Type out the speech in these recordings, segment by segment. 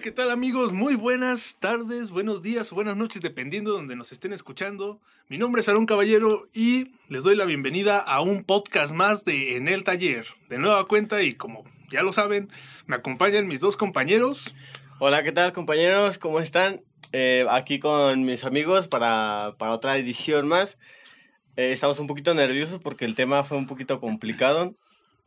Hola, ¿qué tal amigos? Muy buenas tardes, buenos días o buenas noches, dependiendo de donde nos estén escuchando. Mi nombre es Aaron Caballero y les doy la bienvenida a un podcast más de En el Taller. De nueva cuenta y como ya lo saben, me acompañan mis dos compañeros. Hola, ¿qué tal compañeros? ¿Cómo están? Eh, aquí con mis amigos para, para otra edición más. Eh, estamos un poquito nerviosos porque el tema fue un poquito complicado,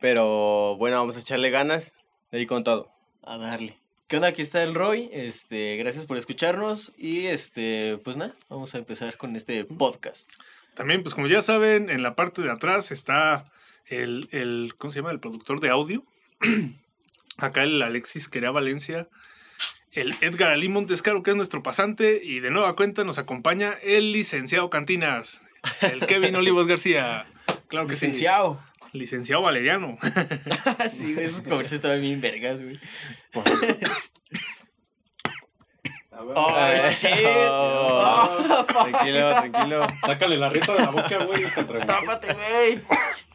pero bueno, vamos a echarle ganas y con todo. A darle. ¿Qué onda? Aquí está el Roy. Este, gracias por escucharnos y este, pues nada, vamos a empezar con este podcast. También, pues como ya saben, en la parte de atrás está el, el ¿cómo se llama? El productor de audio. Acá el Alexis Querea Valencia. El Edgar Ali Montescaro, que es nuestro pasante. Y de nueva cuenta nos acompaña el licenciado Cantinas. El Kevin Olivos García. Claro que sí. Licenciado. Licenciado Valeriano. sí, güey, esos comercios estaban bien vergas, güey. Oh, shit. Oh, tranquilo, tranquilo. Sácale la reta de la boca, güey, y se atreve. Tápate, güey.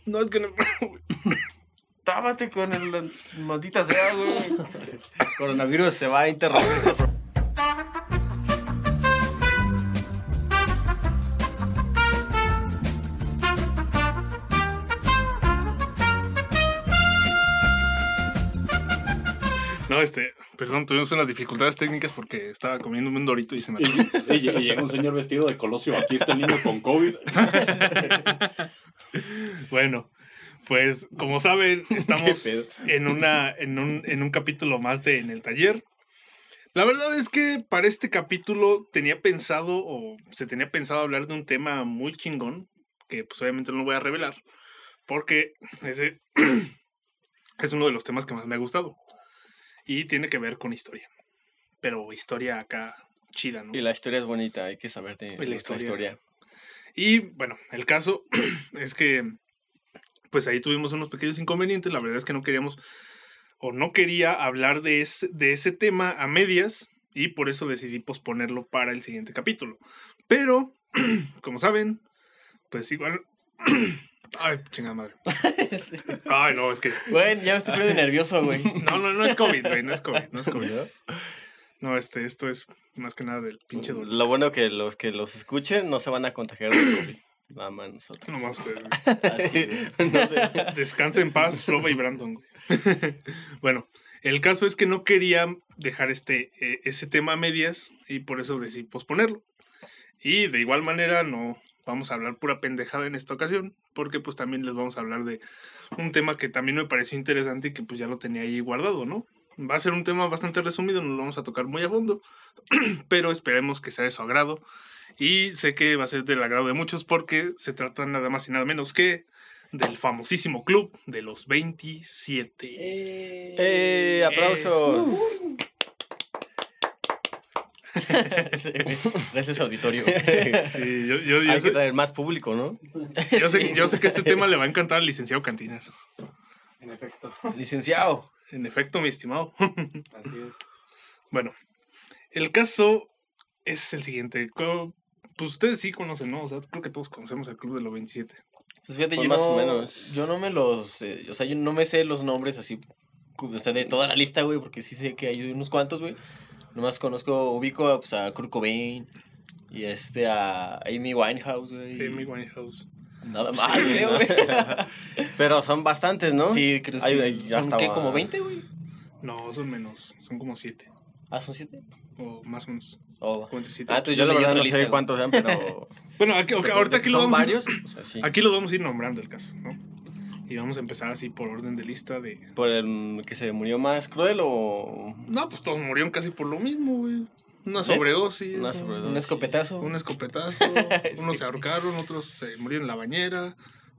No, es que no. Tápate con el maldita sea, güey. Coronavirus se va a interrumpir. No, este, perdón, tuvimos unas dificultades técnicas porque estaba comiendo un dorito y se me Y, y- y llega un señor vestido de Colosio. Aquí está el niño con COVID. Bueno, pues como saben, estamos en, una, en, un, en un capítulo más de En el Taller. La verdad es que para este capítulo tenía pensado, o se tenía pensado hablar de un tema muy chingón, que pues obviamente no lo voy a revelar, porque ese es uno de los temas que más me ha gustado. Y tiene que ver con historia. Pero historia acá chida, ¿no? Y la historia es bonita, hay que saber de la historia. historia. Y bueno, el caso es que pues ahí tuvimos unos pequeños inconvenientes. La verdad es que no queríamos o no quería hablar de ese, de ese tema a medias y por eso decidí posponerlo para el siguiente capítulo. Pero, como saben, pues igual... Ay, chingada madre. Ay, no, es que... Bueno, ya me estoy poniendo nervioso, güey. No, no, no es COVID, güey, no es COVID, no es COVID. No, este, esto es más que nada del pinche dolor. Lo bueno que los que los escuchen no se van a contagiar de COVID. Nada más nosotros. No más ustedes, güey. Así, güey. No sé. Descansa en paz, Flova y Brandon. güey. bueno, el caso es que no quería dejar este, eh, ese tema a medias y por eso decidí posponerlo. Y de igual manera no vamos a hablar pura pendejada en esta ocasión, porque pues también les vamos a hablar de un tema que también me pareció interesante y que pues ya lo tenía ahí guardado, ¿no? Va a ser un tema bastante resumido, no lo vamos a tocar muy a fondo, pero esperemos que sea de su agrado. Y sé que va a ser del agrado de muchos porque se trata nada más y nada menos que del famosísimo club de los 27. ¡Eh! ¡Aplausos! Sí. Gracias, auditorio. Sí, yo, yo- yo Hay que sé, traer más público, ¿no? yo sé- Sí. yo sé que este tema le va a encantar al licenciado Cantinas. En efecto. Licenciado. En efecto, mi estimado. Así es. Bueno, el caso es el siguiente. Pues ustedes sí conocen, ¿no? O sea, creo que todos conocemos el club de los 27. Pues fíjate, Pues yo más no, o menos. yo no me los, eh, o sea, yo no me sé los nombres así, o sea, de toda la lista, güey, porque sí sé que hay unos cuantos, güey. Nomás conozco, ubico a, pues, a Kurt Cobain y este a Amy Winehouse, güey. Amy Winehouse. Nada más, creo, güey. Pero son bastantes, ¿no? Sí, creo que sí. ¿Son qué, como 20, güey? No, son menos. Son como 7. Ah, ¿son 7? O más o menos. Oh. Siete, Ah, entonces Yo la verdad no sé cuántos sean, pero... Bueno, aquí, ok, pero ahorita aquí lo, vamos ir- varios. o sea, sí. aquí lo vamos a ir nombrando el caso, ¿no? Y vamos a empezar así por orden de lista de... ¿Por el que se murió más cruel o...? No, pues todos murieron casi por lo mismo, güey. Una ¿Eh? sobredosis. Una un- sobredosis. Un escopetazo. Un escopetazo. Es unos que- se ahorcaron, otros se murieron en la bañera.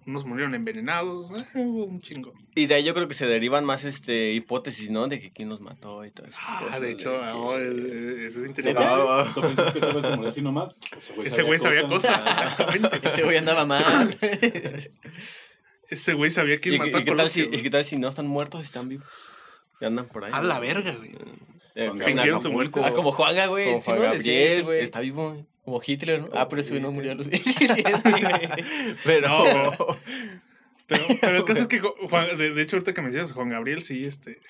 Unos murieron envenenados. eh, un chingo. Y de ahí yo creo que se derivan más este hipótesis, ¿no? De que quién los mató y todas esas Ah, cosas. de hecho, que- oh, eh, eso es ¿Tú interesante. Ah, piensas- ¿Tú piensas que ese güey se murió así nomás? Ese güey sabía cosas, exactamente. Ese güey andaba mal. Ese güey sabía quién ¿Y, mató y a qué tal si, Colosio, ¿Y qué tal si no están muertos y están vivos? Y andan por ahí. A la verga, güey. Eh, Fingieron su Acapulco. muerte. ah, como Juanga, güey. Como sí, Juan ¿no? Gabriel, Decía ese, güey. está vivo. Como Hitler, ¿no? Ah, pero ese güey no murió a los 27, güey. Pero... No, Pero, pero el caso es que Juan, de, de hecho, ahorita que mencionas a Juan Gabriel, sí, este.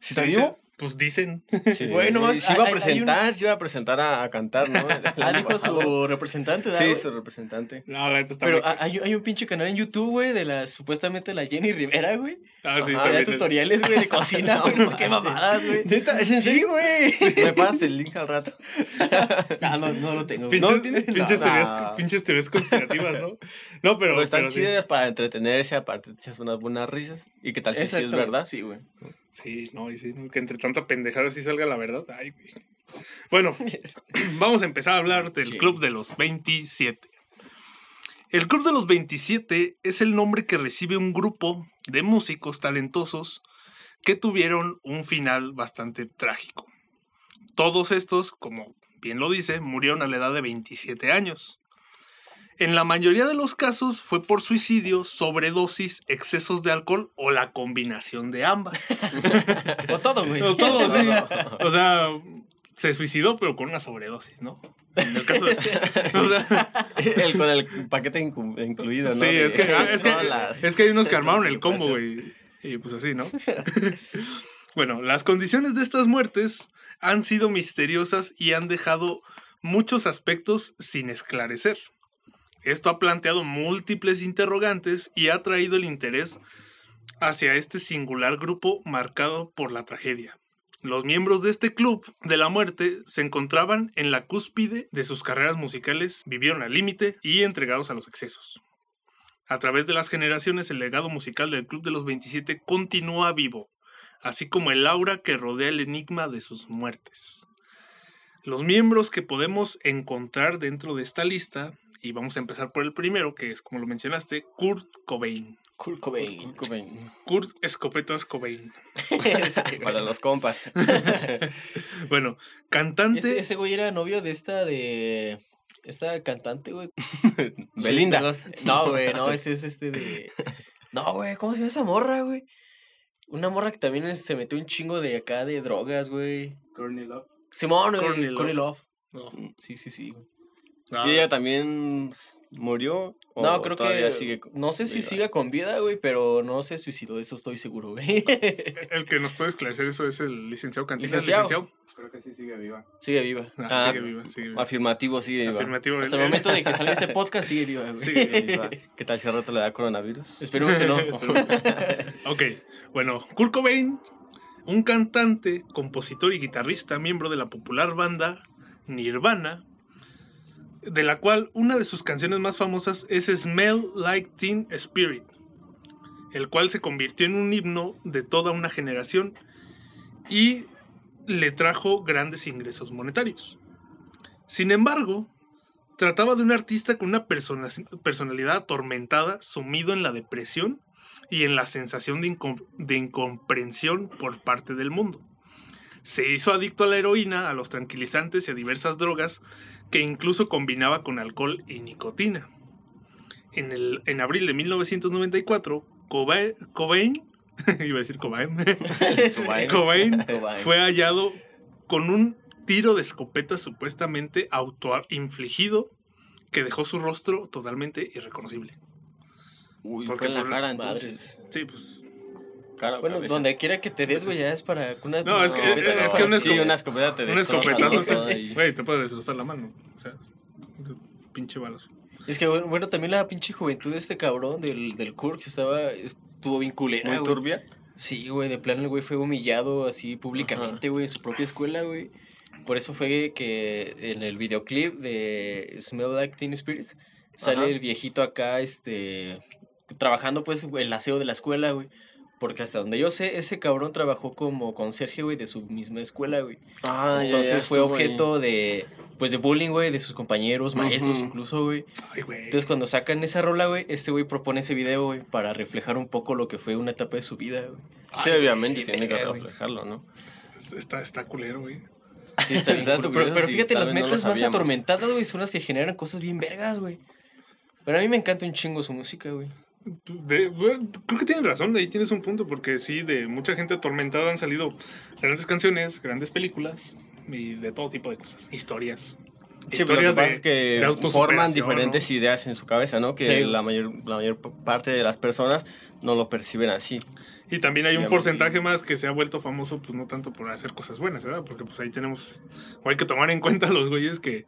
¿Sí está vivo? Pues dicen. Sí, Güey, nomás se iba a presentar, se iba a presentar a, a cantar, ¿no? Ah, dijo su representante, ¿verdad, Sí, su representante. No, la neta está Pero muy- hay, hay un pinche canal en YouTube, güey, de la supuestamente la Jenny Rivera, güey. Ah, sí, Ajá, da también. tutoriales, güey, de cocina, güey, no sé qué mamadas, güey. ¿Neta? ¿Es en Sí, serio? güey. Me pasas el link al rato. Ah, no, no lo tengo. Pinches, ¿No tienes? pinches No. teorías, No. pinches teorías conspirativas, ¿no? No, pero. Pero están pero sí. chidas para entretenerse, aparte te echas unas buenas risas. ¿Y qué tal si sí es verdad? Sí, güey. Sí, no, y sí, ¿no? que entre tanta pendejada sí salga la verdad. Ay, güey. Bueno, vamos a empezar a hablar del Sí. Club de los 27. El Club de los 27 es el nombre que recibe un grupo de músicos talentosos que tuvieron un final bastante trágico. Todos estos, como bien lo dice, murieron a la edad de 27 años. En la mayoría de los casos fue por suicidio, sobredosis, excesos de alcohol o la combinación de ambas. O todo, güey. O todo, sí. O sea, se suicidó, pero con una sobredosis, ¿no? En el caso de. O sea, el, con el paquete inclu- incluido, ¿no? sí, es que, ah, es, que, es que hay unos que armaron el combo, güey. Y pues así, ¿no? bueno, las condiciones de estas muertes han sido misteriosas y han dejado muchos aspectos sin esclarecer. Esto ha planteado múltiples interrogantes y ha traído el interés hacia este singular grupo marcado por la tragedia. Los miembros de este club de la muerte se encontraban en la cúspide de sus carreras musicales, vivieron al límite y entregados a los excesos. A través de las generaciones, el legado musical del Club de los 27 continúa vivo, así como el aura que rodea el enigma de sus muertes. Los miembros que podemos encontrar dentro de esta lista, y vamos a empezar por el primero, que es como lo mencionaste, Kurt Cobain. Kurt Cobain. Kurt Cobain. Kurt Escopetas Cobain. Para los compas. Bueno, cantante. Ese, ese güey era novio de esta de. Esta cantante, güey. Belinda. No, güey, no, ese es este de. No, güey, ¿cómo se llama esa morra, güey? Una morra que también se metió un chingo de acá de drogas, güey. Courtney Love. Simón, güey. Courtney Courtney Love. No, Sí, sí, sí. güey. ¿Y ella también murió? ¿O No, creo todavía que. sigue con- no sé si viva? siga con vida, güey, pero no se suicidó, eso estoy seguro, güey. El que nos puede esclarecer eso es el licenciado Cantina. Licenciado. licenciado. Creo que sí sigue viva. Sigue viva. Ah, Ah, sigue viva, sigue viva. Afirmativo, sigue viva. Afirmativo. Hasta él- el momento de que salga este podcast, sigue viva, güey. Sigue Viva. ¿Qué tal si al rato le da coronavirus? Esperemos que no. Ok, bueno, Kurt Cobain, un cantante, compositor y guitarrista, miembro de la popular banda Nirvana, de la cual una de sus canciones más famosas es Smell Like Teen Spirit, el cual se convirtió en un himno de toda una generación y le trajo grandes ingresos monetarios. Sin embargo, trataba de un artista con una persona- personalidad atormentada, sumido en la depresión y en la sensación de incomprensión por parte del mundo. Se hizo adicto a la heroína, a los tranquilizantes y a diversas drogas que incluso combinaba con alcohol y nicotina. En, el, en abril de 1994, Coba- Cobain, iba a decir Cobain, Cobain. Fue hallado con un tiro de escopeta supuestamente autoinfligido que dejó su rostro totalmente irreconocible. Uy, Porque fue en la cara entonces. Sí, pues Cara o Bueno, cabeza. donde quiera que te des, güey, ya es para que una No, es que- es ¿no? que una Sí, escopeta- una escopeta te destroza sí. Güey, te puede destrozar la mano. O sea, pinche balazo. Es que, bueno, bueno, también la pinche juventud de este cabrón del, del Kurk estaba, estuvo bien culera, Muy turbia. Sí, güey, de plano el güey fue humillado así públicamente, güey, en su propia escuela, güey. Por eso fue que en el videoclip de Smell Like Teen Spirit sale Ajá. el viejito acá, este, trabajando pues el aseo de la escuela, güey. Porque hasta donde yo sé, ese cabrón trabajó como conserje, güey, de su misma escuela, güey. Ah, Entonces ya fue ahí. objeto de, pues, de bullying, güey, de sus compañeros, maestros incluso, güey. Ay, güey. Entonces cuando sacan esa rola, güey, este güey propone ese video, güey, para reflejar un poco lo que fue una etapa de su vida, güey. Sí, obviamente tiene que reflejarlo, ¿no? Está, está culero, güey. Sí, está bien. Tu Pero, video, pero fíjate, las no metas más atormentadas, güey, son las que generan cosas bien vergas, güey. Pero a mí me encanta un chingo su música, güey. De- bueno, creo que tienes razón, de ahí tienes un punto, porque sí, de mucha gente atormentada han salido grandes canciones, grandes películas y de todo tipo de cosas, historias. Sí, pero lo que historias pasa de, es que forman diferentes ¿no? ideas en su cabeza, ¿no? Que Sí. la, mayor, la mayor parte de las personas no lo perciben así. Y también hay un porcentaje sí. más que se ha vuelto famoso, pues no tanto por hacer cosas buenas, ¿verdad? Porque pues ahí tenemos, o hay que tomar en cuenta los güeyes que,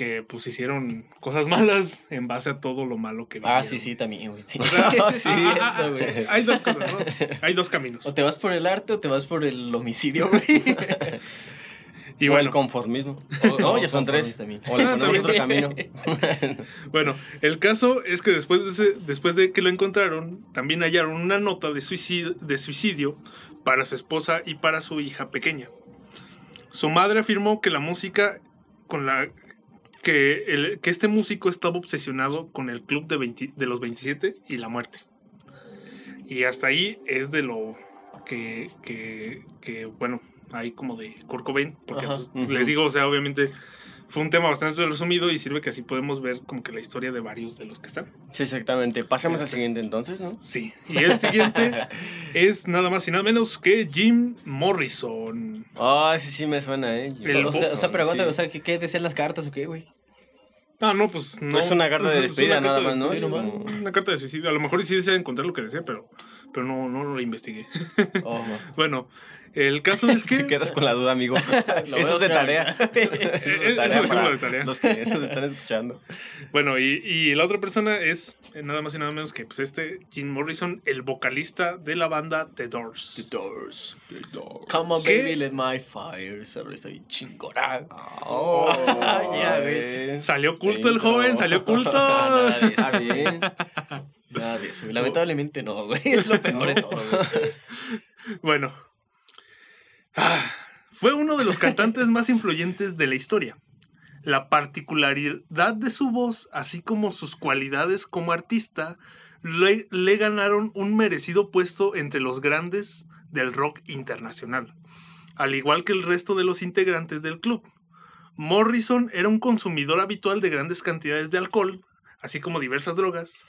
que pues hicieron cosas malas en base a todo lo malo que Ah, vivieron. sí, sí, también, güey. Sí, O sea, sí, ah, es ah, cierto, ah, güey. Hay dos cosas, ¿no? Hay dos caminos. O te vas por el arte o te vas por el homicidio, güey. Y o bueno, el conformismo. O- no, ya son tres. también. O le ponemos Sí. otro camino. Bueno, el caso es que después de, ese- después de que lo encontraron, también hallaron una nota de suicidio, de suicidio para su esposa y para su hija pequeña. Su madre afirmó que la música con la que, el- que este músico estaba obsesionado con el club de, 20 de los 27 y la muerte. Y hasta ahí es de lo que, que, que, bueno, hay como de Kurt Cobain, porque Ajá. pues, les digo, o sea, obviamente fue un tema bastante resumido y sirve que así podemos ver como que la historia de varios de los que están. Sí, exactamente. Pasemos al Este. siguiente entonces, ¿no? Sí. Y el siguiente es nada más y nada menos que Jim Morrison. Ah, ese sí me suena, ¿eh? El o, sea, o sea, pero aguanta, Sí. o sea, ¿qué, qué decían las cartas o qué, güey? Ah, no, pues no. Pues una carta de Es despedida nada más, ¿no? sí, Sí, nomás. Una carta de suicidio. A lo mejor sí desea encontrar lo que desea, pero, pero no, no lo investigué. Oh, Bueno, el caso es que. Te quedas con la duda, amigo. Lo Eso es de tarea. Para de tarea. los que nos están escuchando. Bueno, y, y la otra persona es eh, nada más y nada menos que pues, este Jim Morrison, el vocalista de la banda The Doors. Doors. Come on, ¿Qué? baby, let my fire. Está bien chingona. Oh, Ya, güey. güey. Salió culto el joven, salió culto. Nada de eso. Nada de eso. Lamentablemente no, güey. Es lo peor de todo, güey. Bueno. Ah, fue uno de los cantantes más influyentes de la historia. La particularidad de su voz, así como sus cualidades como artista, le, le ganaron un merecido puesto entre los grandes del rock internacional, al igual que el resto de los integrantes del club. Morrison era un consumidor habitual de grandes cantidades de alcohol, así como diversas drogas,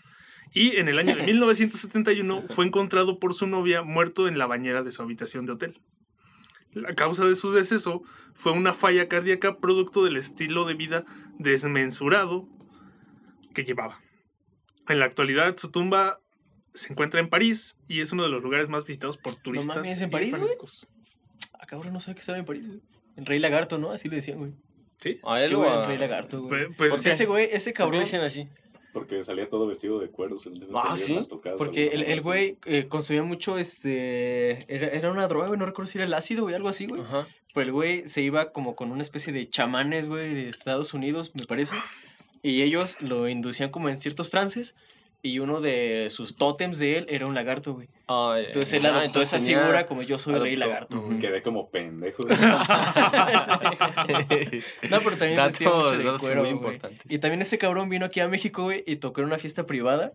y en el año de 1971 fue encontrado por su novia muerto en la bañera de su habitación de hotel. La causa de su deceso fue una falla cardíaca producto del estilo de vida desmensurado que llevaba. En la actualidad su tumba se encuentra en París y es uno de los lugares más visitados por turistas. mames, ¿en París, güey? Ah, cabrón, no sabía que estaba en París, güey. En Rey Lagarto, ¿no? Así le decían, güey. ¿Sí? A él Sí, güey, a- en Rey Lagarto, güey. Pues, pues, Porque ese güey, ese ¿Por qué cabrón. le dicen así? Porque salía todo vestido de cuero. se le Ah, ¿sí? tocadas, Porque el, el güey eh, consumía mucho, este... Era, era una droga, güey, no recuerdo si era el ácido, güey, algo así, güey. Ajá. Pero el güey se iba como con una especie de chamanes, güey, de Estados Unidos, me parece. Y ellos lo inducían como en ciertos trances. Y uno de sus tótems de él era un lagarto, güey. Ya, Entonces él Ah, adoptó entonces esa tenía- figura como yo soy rey lagarto. Quedé como pendejo. No, pero también vestía Datos- mucho de cuero, muy güey. Y también ese cabrón vino aquí a México, güey, y tocó en una fiesta privada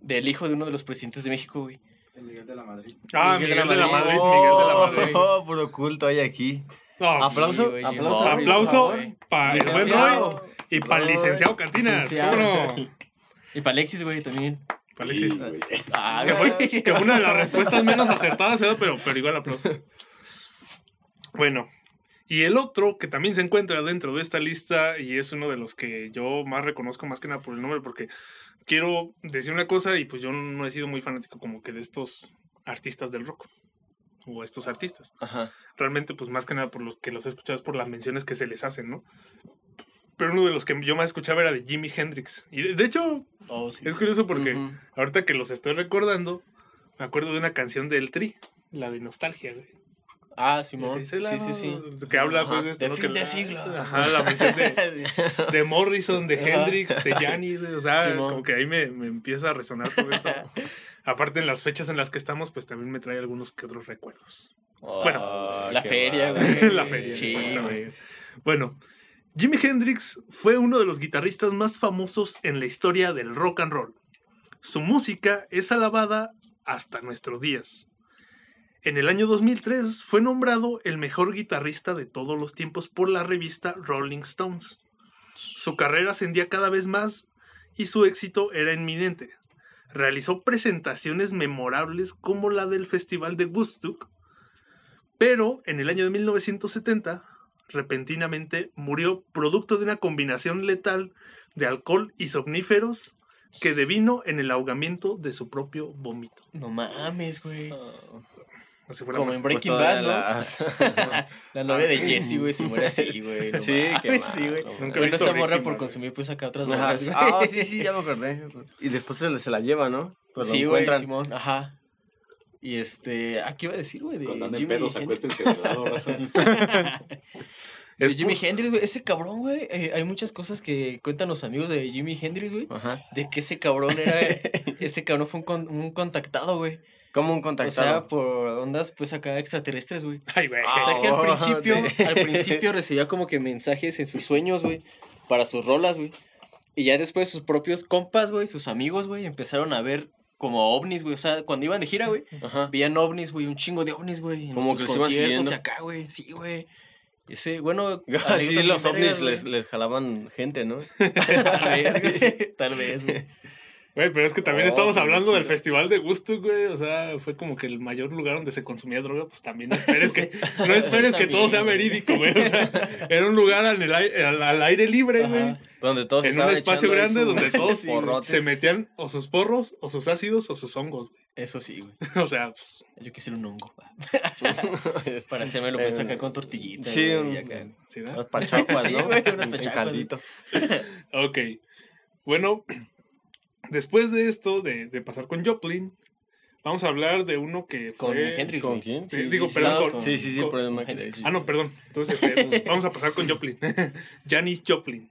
del hijo de uno de los presidentes de México, güey. El Miguel de la Madrid. Ah, Miguel Miguel de la Madrid. Madrid. Miguel de la Oh, Madrid. oh, puro culto hay aquí. No, Aplauso, Sí, güey, Jim aplauso. Aplauso para el buen. Roy y para el licenciado Cantinas. Licenciado. Y para Alexis, güey, también. Pa' Alexis. Sí, güey. Ah, Que fue, güey. que fue una de las respuestas menos acertadas, ¿eh? pero, pero igual aplauso. Bueno, y el otro que también se encuentra dentro de esta lista y es uno de los que yo más reconozco más que nada por el nombre, porque quiero decir una cosa y pues yo no he sido muy fanático como que de estos artistas del rock o estos artistas. Ajá. Realmente pues más que nada por los que los he escuchado es por las menciones que se les hacen, ¿no? Pero uno de los que yo más escuchaba era de Jimi Hendrix. Y de, de hecho, Oh, sí. es curioso porque Ujú. ahorita que los estoy recordando, me acuerdo de una canción del Tri, la de Nostalgia, güey. Ah, Simón. Sí, lado sí, sí. Que habla Ajá, pues de esto, de ¿no? fin Que de la- siglo. Ajá, la mención de, de Morrison, de. Hendrix, de Janis, o sea, Simón. como que ahí me, me empieza a resonar todo esto. Aparte en las fechas en las que estamos, pues también me trae algunos que otros recuerdos. Bueno, Ah, La feria, güey. La feria, Sí, exactamente. güey. Bueno, Jimi Hendrix fue uno de los guitarristas más famosos en la historia del rock and roll. Su música es alabada hasta nuestros días. En el año 2003 fue nombrado el mejor guitarrista de todos los tiempos por la revista Rolling Stones. Su carrera ascendía cada vez más y su éxito era inminente. Realizó presentaciones memorables como la del Festival de Woodstock, pero en el año de 1970 repentinamente murió producto de una combinación letal de alcohol y somníferos que devino en el ahogamiento de su propio vómito. No mames, güey. La Como en. Breaking Pues Bad, ¿no? La novia de Jesse, güey, se muere así, güey. no Sí, qué mames, sí, güey. Nunca he Bueno, visto esa morra por consumir, pues, acá otras drogas, güey. Ah, sí, sí, ya me acordé. Y después se, se la lleva, ¿no? Pues Sí, güey. Simón, ajá. Y este, ¿a qué iba a decir, güey? De Cuando anden pedos, Hendrix. acuéstense de lado, raza. De Jimi Hendrix, güey. Ese cabrón, güey. eh, hay muchas cosas que cuentan los amigos de Jimi Hendrix, güey. Ajá. De que ese cabrón era. ese cabrón fue un, con- un contactado, güey. Como un O contactado. sea, por ondas, pues acá extraterrestres, güey. Ay, güey. O sea que al Oh, principio, al principio recibía como que mensajes en sus sueños, güey, para sus rolas, güey. Y ya después sus propios compas, güey, sus amigos, güey, empezaron a ver como ovnis, güey. O sea, cuando iban de gira, güey, Ajá. veían ovnis, güey, un chingo de ovnis, güey. en Como sus que los conciertos y acá, güey. Sí, güey. Ese, bueno, Sí, los ovnis les, jalaban gente, ¿no? Tal vez, güey. Tal vez, güey. Güey, pero es que también Oh, estamos hablando del festival de Gusto, güey. O sea, fue como que el mayor lugar donde se consumía droga. Pues también no esperes que, no esperes que todo sea verídico, güey. O sea, era un lugar al, al- al aire libre, güey. Donde todos En un espacio grande su- donde todos Sí, se metían o sus porros, o sus ácidos, o sus hongos, güey. Eso sí, güey. O sea, pues, Yo quisiera un hongo. Para hacérmelo pues Eh, acá con tortillita. sí, güey, un- acá. ¿sí? Unas pachacuas, Sí, ¿no? güey, unas En- en pachacuas. caldito. Ok. Bueno, después de esto, de, de pasar con Joplin, vamos a hablar de uno que Con. Hendrix, ¿Con quién? Sí, digo, sí, perdón, con- Sí, sí, sí, con- por el Michael Hendrix. Jackson. Ah, no, perdón. Entonces, este, vamos a pasar con Joplin. Janis Joplin.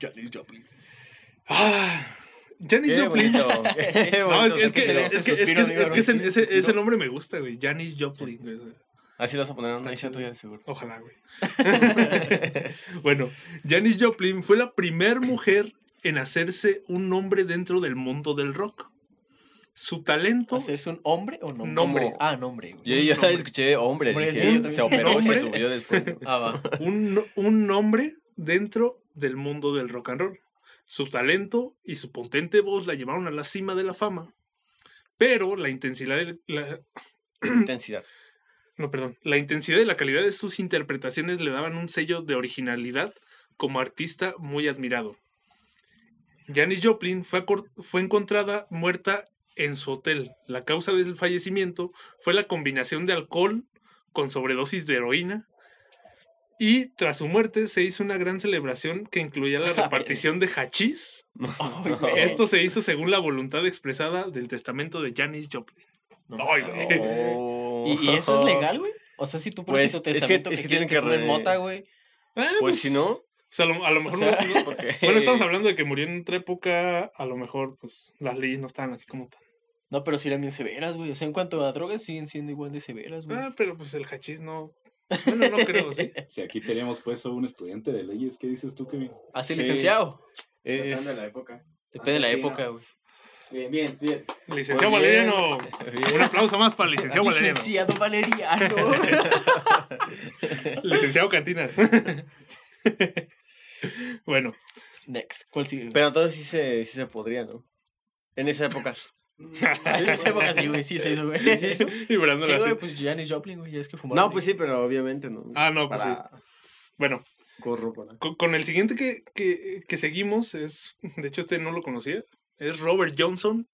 Janis Joplin. Ah, Janis Qué Joplin. bonito. Qué No, es, bonito. es que, se le es hace que, es que, suspiro, es que amigo, ese, ¿no? ese- ese Suspiro. nombre me gusta, güey. Janis Joplin. güey. Así lo vas a poner en una Está isla chido. tuya, seguro. Ojalá, güey. bueno, Janis Joplin fue la primer mujer en hacerse un nombre dentro del mundo del rock. Su talento. ¿Hacerse un hombre o no? Nombre. Como- Ah, nombre, güey. Yo, yo nombre. escuché hombre, Hombre, dije, sí, yo también. se operó y ¿Nombre? se subió después. Ah, va. un, no- un nombre dentro del mundo del rock and roll. Su talento y su potente voz la llevaron a la cima de la fama. Pero la intensidad, de la, Intensidad. no, perdón, la intensidad y la calidad de sus interpretaciones le daban un sello de originalidad como artista muy admirado. Janis Joplin fue, fue encontrada muerta en su hotel. La causa del fallecimiento fue la combinación de alcohol con sobredosis de heroína. Y tras su muerte se hizo una gran celebración que incluía la repartición de hachís. Esto se hizo según la voluntad expresada del testamento de Janis Joplin. No Ay, mames. güey. Oh. ¿Y, y eso es legal, güey? O sea, si tú pones Pues, tu es que- testamento es que, que quieres tienen que que re- mota, güey. Ah, Pues si no, O sea, a lo, a lo O mejor sea, no- porque... Bueno, estamos hablando de que murió en otra época, a lo mejor pues las leyes no estaban así como tan... No, pero sí eran bien severas, güey. O sea, en cuanto a drogas, siguen siendo igual de severas, güey. Ah, pero pues el hachís no... Bueno, no creo, ¿sí? Si aquí tenemos pues a un estudiante de leyes, ¿qué dices tú, Kevin? Así, sí. licenciado. Depende de la época. Depende de la Antes sí, época, güey. Bien, bien, bien. Licenciado bien. Valeriano. Bien. Un aplauso más para el licenciado Valeriano. Licenciado Valeriano. Licenciado Cantinas. bueno, Next. ¿Cuál sigue? Pero entonces sí se, sí se podría, ¿no? En esa época. En esa época sí, güey. Sí se hizo, güey. y Brandon Sí, así. güey, pues Janis Joplin, güey. Ya es que fumaron. No, pues sí, pero obviamente no. Ah, no, pues Para Bueno, corroborar. con, con el siguiente que, que, que seguimos es... De hecho, este no lo conocía. Es Robert Johnson.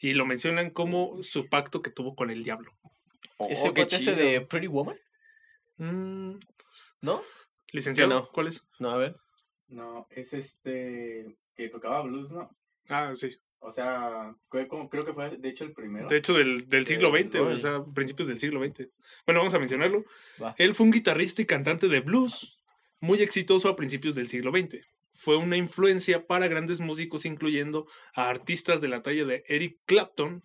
Y lo mencionan como su pacto que tuvo con el diablo. Ese Oh, qué cuate ese de Pretty Woman, Mm, ¿no? licenciado, no. ¿cuál es? No, a ver. No, es este que tocaba blues, ¿no? Ah, sí. O sea, fue como- creo que fue de hecho el primero. De hecho, del, del siglo XX, o sea, principios del siglo XX. Bueno, vamos a mencionarlo. Va. Él fue un guitarrista y cantante de blues muy exitoso a principios del siglo XX. Fue una influencia para grandes músicos, incluyendo a artistas de la talla de Eric Clapton.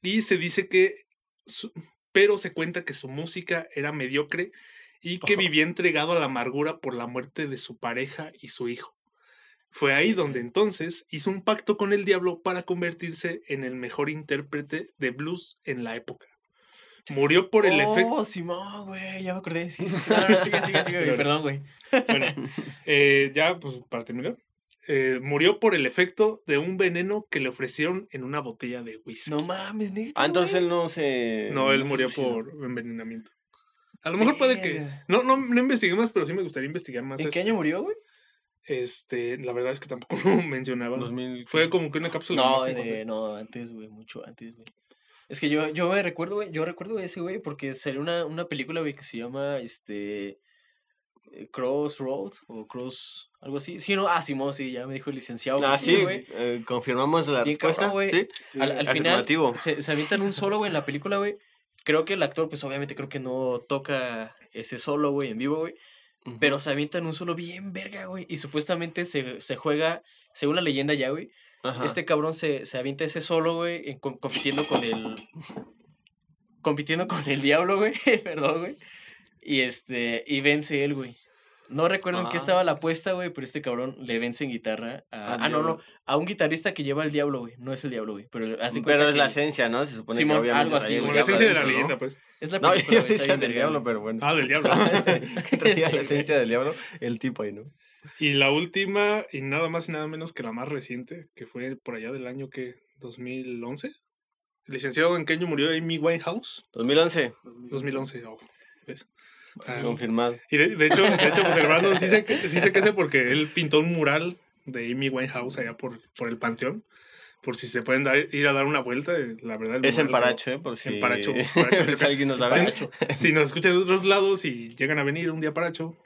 Y se dice que, su- pero se cuenta que su música era mediocre y que vivía entregado a la amargura por la muerte de su pareja y su hijo. Fue ahí donde entonces hizo un pacto con el diablo para convertirse en el mejor intérprete de blues en la época. Murió por el efecto. Oh, Simón, güey. Ya me acordé. Sí, sí, sí. No, no, sigue, sigue, sigue, güey. Perdón, güey. Bueno, eh, ya, pues para terminar. eh, murió por el efecto de un veneno que le ofrecieron en una botella de whisky. No mames, neta. Ah, entonces él no se. no, él murió por envenenamiento. A lo mejor puede que. No, no, no investigué más, pero sí me gustaría investigar más. ¿En esto. qué año murió, güey? Este, la verdad es que tampoco lo mencionaba. 2000. Fue como que una cápsula. No, más eh, no, antes, güey, mucho antes, güey. Es que yo, yo me recuerdo, güey, yo recuerdo ese, güey, porque salió una, una película, güey, que se llama, este, eh, Crossroad, o Cross, algo así. Sí, no, ah, Simón, sí, ya me dijo el licenciado. Ah, sí, güey. eh, confirmamos la Bien respuesta. cabrón, güey. ¿sí? Al, al final se, se avientan un solo, güey, en la película, güey. Creo que el actor, pues obviamente creo que no toca ese solo, güey, en vivo, güey. Pero se avientan un solo bien verga, güey. Y supuestamente se, se juega, según la leyenda ya, güey. Ajá. Este cabrón se, se avienta ese solo, güey, en com- compitiendo con el. compitiendo con el diablo, güey. Perdón, güey. Y este. Y vence él, güey. No recuerdo en qué Ah. estaba la apuesta, güey, pero este cabrón le vence en guitarra a. Al Ah, no, no. A un guitarrista que lleva el diablo, güey. No es el diablo, güey. Pero, de Pero es la esencia, ¿no? Se supone Simón, que obviamente algo así, el Como la esencia de diablo, la ¿no? leyenda, pues. Es la No, película, yo decía bien del diablo, pero bueno. Ah, del diablo. traía la esencia del diablo, el tipo ahí, ¿no? y la última, y nada más y nada menos que la más reciente, que fue por allá del año que 2011. Licenciado en qué año murió Amy Winehouse? 2011, 2011. oh, ¿ves? Ah, confirmado. y de, de hecho, de hecho, pues el Brandon sí se, sí se quece porque él pintó un mural de Amy Winehouse allá por, por el panteón. Por si se pueden dar, ir a dar una vuelta, eh, la verdad. el Es en Paracho, ¿eh? Por si, En Paracho, Paracho, si alguien nos da Sí. Paracho. Si nos escuchan de otros lados y llegan a venir un día a Paracho,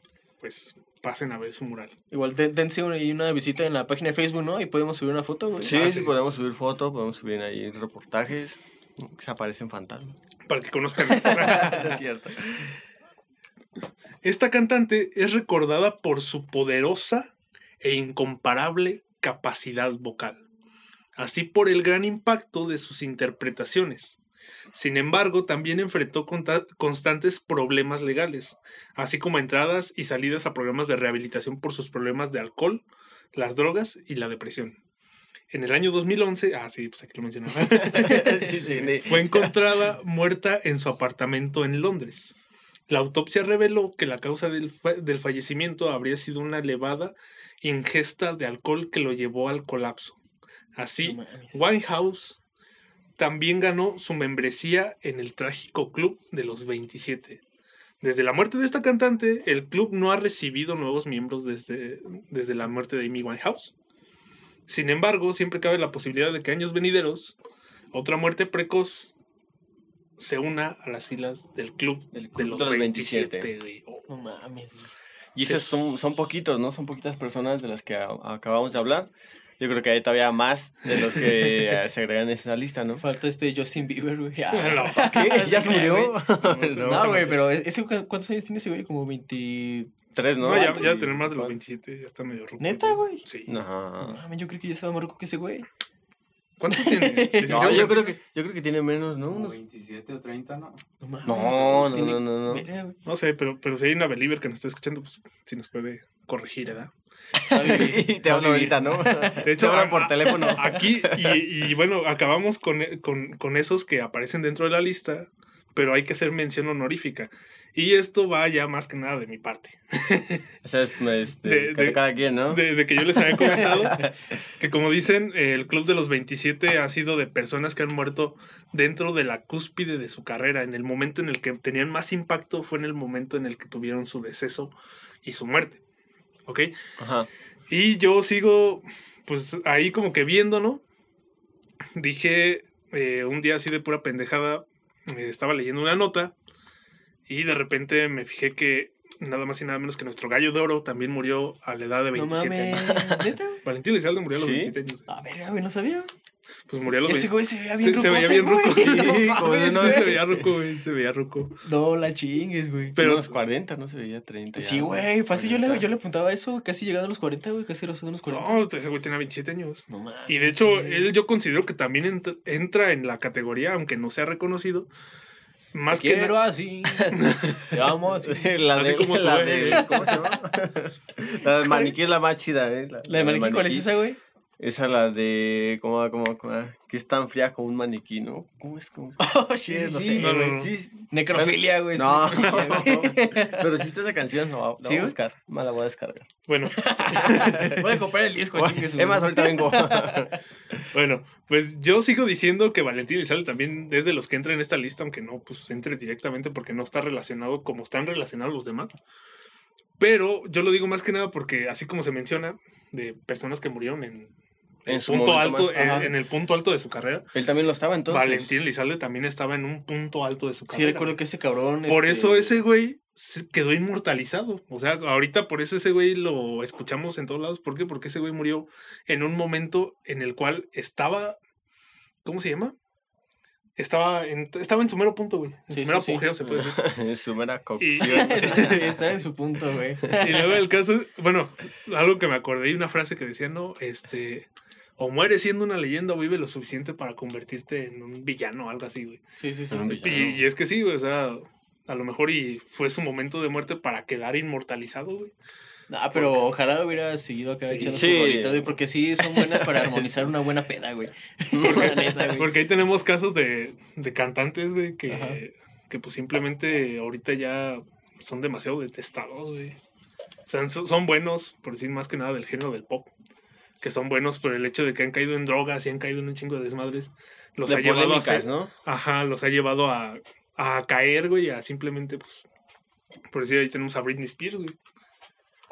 pues pasen a ver su mural. Igual den- dense una, una visita en la página de Facebook, ¿no? Y podemos subir una foto, güey. Sí, Ah, sí, sí. podemos subir fotos, podemos subir ahí reportajes. Se aparecen fantasmas. Para que conozcan. es cierto. Esta cantante es recordada por su poderosa e incomparable capacidad vocal, así por el gran impacto de sus interpretaciones. Sin embargo, también enfrentó constantes problemas legales, así como entradas y salidas a programas de rehabilitación por sus problemas de alcohol, las drogas y la depresión. En el año 2011, ah sí, pues aquí lo mencionaba, fue encontrada muerta en su apartamento en Londres. La autopsia reveló que la causa del, fa- del fallecimiento habría sido una elevada ingesta de alcohol que lo llevó al colapso. Así, No. Winehouse también ganó su membresía en el trágico club de los 27. Desde la muerte de esta cantante, el club no ha recibido nuevos miembros desde, desde la muerte de Amy Winehouse. Sin embargo, siempre cabe la posibilidad de que años venideros, otra muerte precoz se una a las filas del club, Del de club los de los 27. 27. güey. Oh, No mames, güey. Y esos son, son poquitos, ¿no? Son poquitas personas de las que a- acabamos de hablar. Yo creo que hay todavía más de los que eh, se agregan en esa lista, ¿no? Falta este Justin Bieber, güey. Ah, No. ¿Qué? ¿Ya se murió? No, No, No, güey, pero ese, ¿cu- ¿cuántos años tiene ese güey? Como 20... Tres, ¿no? No, ya, ya tener más de los 27, ya está medio ruco. ¿Neta, güey? Sí. No No. yo creo que yo estaba más rico que ese güey. ¿Cuántos tiene? No, yo creo que, yo creo que tiene menos, ¿no? Como Unos- 27 o 30, ¿no? No, No, no, tiene- no, no, no. Sé, pero, pero si hay una believer que nos está escuchando, pues si nos puede corregir, ¿verdad? Y te hablo ahorita, ¿no? De te hecho, hablan a- por teléfono. Aquí, y, y bueno, acabamos con, con, con esos que aparecen dentro de la lista, pero hay que hacer mención honorífica. Y esto va ya más que nada de mi parte. O sea, es, este, De- cada quien, ¿no? De, de que yo les había comentado que como dicen, el Club de los 27 ha sido de personas que han muerto dentro de la cúspide de su carrera. En el momento en el que tenían más impacto fue en el momento en el que tuvieron su deceso y su muerte. ¿Ok? Ajá. Y yo sigo, pues ahí como que viendo, ¿no? Dije, eh, un día así de pura pendejada, estaba leyendo una nota y de repente me fijé que nada más y nada menos que nuestro gallo de oro también murió a la edad de No 27 mames, años. Valentín Elizalde murió a los ¿Sí? 27 años. A ver, güey, no sabía. Pues murió a los Ese 20 güey se veía Se- bien se veía bien ruco. Sí, No de se veía ruco, güey, se veía ruco. No, la chingues, güey. Pero- unos 40, no se veía 30. Sí, güey, fácil. Yo le, 40. yo le apuntaba eso casi llegando a los 40, güey, casi los unos 40. No, ese güey tenía 27 años. No mames. Y de hecho, él yo considero que también ent- entra en la categoría, aunque no sea reconocido. Más Te que quiero na- así. Te amo así. La Así de, como la eh. de, ¿cómo se llama? La del maniquí es la más chida, ¿eh? La de maniquí, ¿cuál es esa, güey? Esa la de. ¿Cómo, cómo, cómo? Que es tan fría como un maniquí, ¿no? ¿Cómo es? ¿Cómo? Oh, shit, no sé, güey. Sí, Necrofilia, güey. No, sí. pero si está esa canción, no, la ¿Sí, voy a buscar. Me la voy a descargar. Bueno, Voy a comprar el disco, chingue su Es más, ahorita vengo. bueno, pues yo sigo diciendo que Valentín Elizalde también es de los que entra en esta lista, aunque no pues entre directamente porque no está relacionado como están relacionados los demás. Pero yo lo digo más que nada porque así como se menciona de personas que murieron en, En su punto alto, más, en, el punto alto de su carrera, Él también lo estaba entonces. Valentín Elizalde también estaba en un punto alto de su Sí, carrera. recuerdo que ese cabrón. Por este, eso ese güey se quedó inmortalizado. O sea, ahorita por eso ese güey lo escuchamos en todos lados. ¿Por qué? Porque ese güey murió en un momento en el cual estaba. ¿Cómo se llama? Estaba en, estaba en su mero punto, güey. En Sí, su mero sí, sí. se puede decir. En su mera Y, cocción. Sí, sí, estaba en su punto, güey. y luego el caso, es- bueno, algo que me acordé y una frase que decía, no, este. O mueres siendo una leyenda o vive lo suficiente para convertirte en un villano o algo así, güey. Sí, sí, sí. Un Y, villano. y es que sí, güey, o sea, a lo mejor y fue su momento de muerte para quedar inmortalizado, güey. Ah, pero ojalá hubiera seguido acá Sí. echando Sí. su rolita, güey, porque sí son buenas para armonizar una buena peda, güey. La neta, güey. Porque ahí tenemos casos de, de cantantes, güey, Ajá. que, que pues simplemente ahorita ya son demasiado detestados, güey. O sea, son, son buenos, por decir más que nada del género del pop. Que son buenos por el hecho de que han caído en drogas y han caído en un chingo de desmadres. Los de ha llevado a hacer, ¿no? Ajá, los ha llevado a, a caer, güey, a simplemente, pues. Por decir, ahí tenemos a Britney Spears, güey.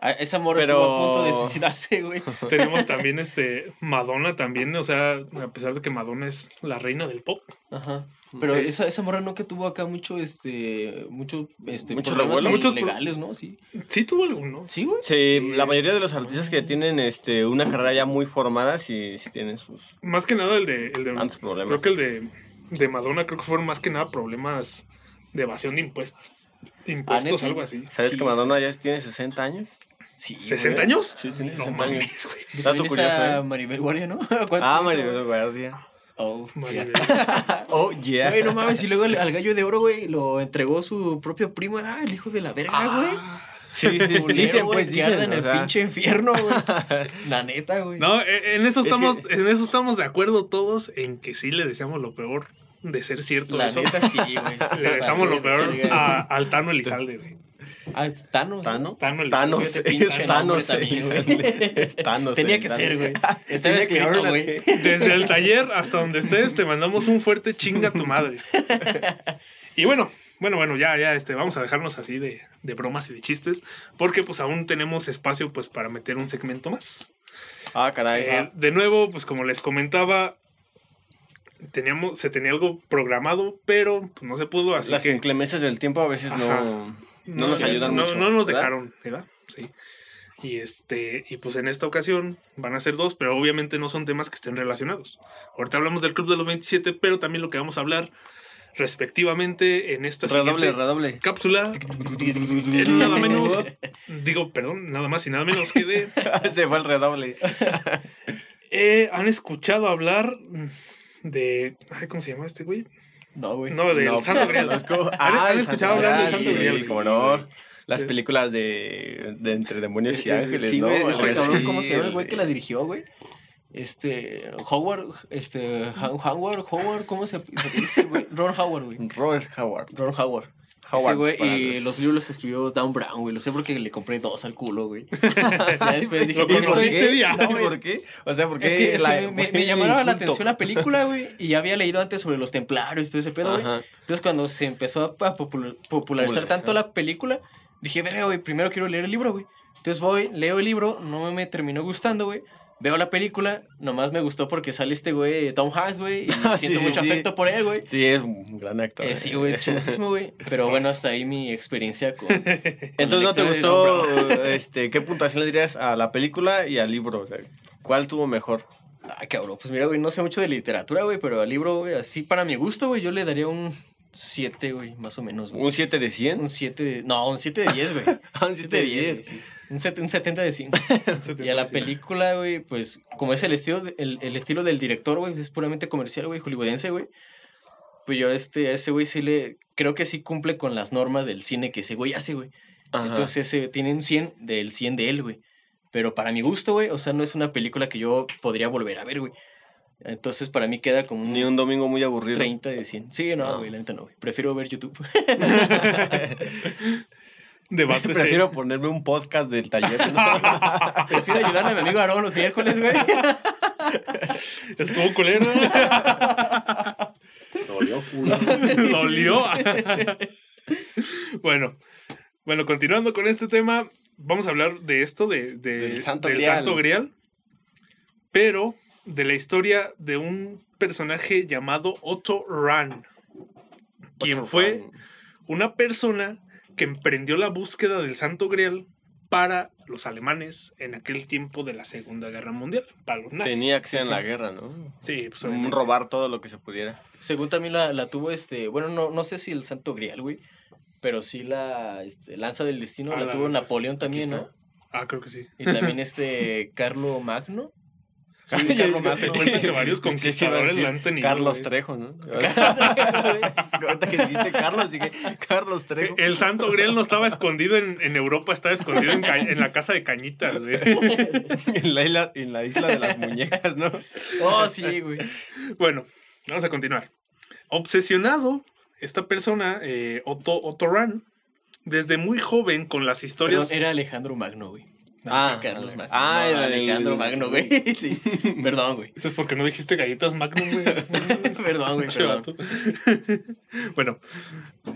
Ah, Esa morra Pero- estuvo a punto de suicidarse, güey. Tenemos también este Madonna también, o sea, a pesar de que Madonna es la reina del pop. Ajá. Pero Eh. esa, esa morra no que tuvo acá mucho, este, mucho, este, Muchos pro- legales, ¿no? Sí. Sí tuvo alguno. Sí, güey. Sí, Sí. la mayoría de los artistas que tienen este una carrera ya muy formada sí, sí tienen sus Más que nada el de, el de tantos problemas. creo que el de, de Madonna creo que fueron más que nada problemas de evasión de impuestos. Impuestos, ¿neta? algo así. ¿Sabes sí. que Madonna ya tiene 60 años? Sí. ¿60 güey. años? Sí, tiene No 60 años. mames, güey. Pues Dato curioso, está ¿eh? Maribel Guardia, ¿no? ¿Cuántos Ah, años, Maribel? Guardia. Oh, Maribel. Oh, yeah. Güey, no mames, y luego al, al gallo de oro, güey, lo entregó su propio primo, era el hijo de la verga, güey. Sí, sí, sí, dicen, güey, pues, dicen, en el sea, pinche infierno, güey. La neta, güey. No, e- en eso Es estamos, que- en eso estamos de acuerdo todos en que sí le deseamos lo peor de ser cierto La eso. neta sí, güey. Le deseamos lo peor a... a, al Tano Elizalde, güey. Ah, es Thanos. ¿Tano? Tano. Thanos, es Thanos. también, güey. es Thanos. Tenía el que ser, güey. Estaba escrito, güey. Desde el taller hasta donde estés, te mandamos un fuerte chinga a tu madre. Y bueno, bueno, bueno, ya, ya, este, vamos a dejarnos así de, de bromas y de chistes, porque pues aún tenemos espacio pues para meter un segmento más. Ah, caray. Eh, de nuevo, pues como les comentaba, teníamos, se tenía algo programado, pero pues, no se pudo, así Las que inclemencias del tiempo a veces Ajá. no, nos ayudan no, mucho. No nos dejaron, ¿verdad? Sí. Y este, y pues en esta ocasión van a ser dos, pero obviamente no son temas que estén relacionados. Ahorita hablamos del Club de los 27, pero también lo que vamos a hablar respectivamente en esta Redoble, redoble. cápsula es nada menos, digo, perdón, nada más y nada menos que de Se fue el redoble. eh, han escuchado hablar de ay, ¿cómo se llama este güey? No, güey. No, del No, Santo Grial. conozco. ¿Han- han el escuchado hablar del? Santo Grial? Sí, cómo no. Las películas de, de Entre Demonios y Ángeles, Sí, ¿no? güey. Este cabrón, ¿cómo se llama el güey que las dirigió, güey? Este. Howard. Este. Howard. Howard. ¿Cómo se se dice, güey? Ron Howard, güey. Robert Howard. Ron Howard. Howard, Ese güey, para y los- libros los escribió Dan Brown, güey. Lo sé porque le compré dos al culo, güey. ya después dije, ¿por qué. No. ¿Por qué? O sea, porque Es que, es que me, me, llamaba la atención la película, güey. Y ya había leído antes sobre los templarios y todo ese pedo, güey. Entonces, cuando se empezó a, a popul- popularizar Popularizar. tanto la película, dije, verga, güey, primero quiero leer el libro, güey. Entonces voy, leo el libro, no me terminó gustando, güey. Veo la película, nomás me gustó porque sale este güey, Tom Hanks, güey. Y Ah, siento sí, mucho sí. afecto por él, güey. Sí, es un gran actor. Eh, eh. sí, güey, es chingosísimo, güey. Pero bueno, hasta ahí mi experiencia con. con Entonces, ¿no te gustó? este, ¿Qué puntuación le dirías a la película y al libro? O sea, ¿Cuál tuvo mejor? Ay, cabrón, pues mira, güey, no sé mucho de literatura, güey, pero al libro, güey, así para mi gusto, güey, yo le daría un 7, güey, más o menos, güey. ¿Un 7 de 100? Un 7 de... No, un 7 de 10, güey. Ah, un Un 7 7 de de 10, 10. güey, sí. Un, set- un 70 de 100. Y a la película, güey, pues, como es el estilo, de- el, el estilo del director, güey, es puramente comercial, güey, hollywoodense, güey. Pues yo, este, a ese güey sí le... Creo que sí cumple con las normas del cine que ese güey hace, güey. Entonces ese tiene un 100 del 100 de él, güey. Pero para mi gusto, güey, o sea, no es una película que yo podría volver a ver, güey. Entonces, para mí queda como un Ni un domingo muy aburrido. 30 de 100. Sí, no, No. güey, la neta no, güey. Prefiero ver YouTube. Debate Prefiero ponerme un podcast del taller. Prefiero ayudarle a mi amigo Aarón los miércoles, güey. Estuvo culero. Dolió, culo. Dolió. bueno, bueno, continuando con este tema, vamos a hablar de esto, de, de- Del Santo del Grial. Santo Grial, pero de la historia de un personaje llamado Otto Rahn, quien fue una persona que emprendió la búsqueda del Santo Grial para los alemanes en aquel tiempo de la Segunda Guerra Mundial, para los nazis. Tenía que ser en la sí. guerra, ¿no? Sí, pues, obviamente. robar todo lo que se pudiera. Según también la, la tuvo este. Bueno, no, no sé si el Santo Grial, güey. Pero sí la este, Lanza del Destino Ah, la, la tuvo lanza. Napoleón también, ¿no? Ah, creo que sí. Y también este Carlo Magno. Sí, Ay, Carlo es que se cuenta que varios sí conquistadores decir la han tenido, Carlos güey. Trejo, ¿no? Ahorita que dijiste Carlos, dije Carlos Trejo. El Santo Grial no estaba escondido en, en Europa, estaba escondido en, en la casa de Cañitas, güey. En la, isla, en la isla de las muñecas, ¿no? Oh, sí, güey. Bueno, vamos a continuar. Obsesionado, esta persona, eh, Otto, Otto Rahn, desde muy joven con las historias... Perdón, era Alejandro Magno, güey. Ah, dije Carlos Magno. ah, No, era el- Alejandro Magno, güey. Sí. Perdón, güey. Entonces, ¿por qué no dijiste galletas Magnum, güey? Perdón, güey, perdón. bueno,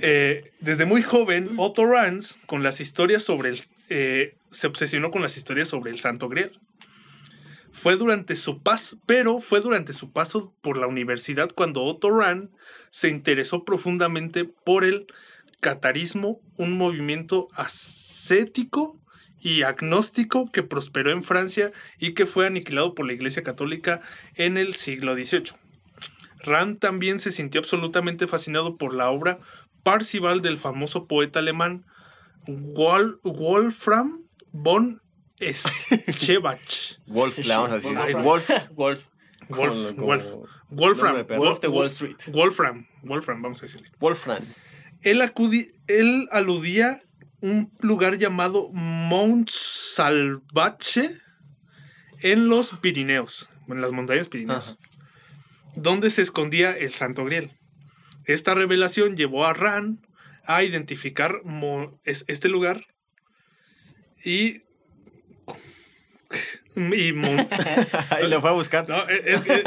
eh, desde muy joven, Otto Ranz, con las historias sobre el. eh, se obsesionó con las historias sobre el Santo Grial. Fue durante su paso, pero fue durante su paso por la universidad cuando Otto Rahn se interesó profundamente por el catarismo, un movimiento ascético y agnóstico que prosperó en Francia y que fue aniquilado por la Iglesia Católica en el siglo XVIII. Rand también se sintió absolutamente fascinado por la obra Parcival del famoso poeta alemán Wol- Wolfram von Schebach. Wolf, le vamos a decir. Ay, Wolf. Wolf. Wolf, Como- Wolf, Wolfram. Wolf de Wall Street. Wolfram, Wolfram, vamos a decirle. Wolfram. Él, acudi- él aludía un lugar llamado Mount Salvache en los Pirineos, en las montañas Pirineos, donde se escondía el Santo Grial. Esta revelación llevó a Ran a identificar este lugar y. y mon- y lo fue a buscar. no, es, que,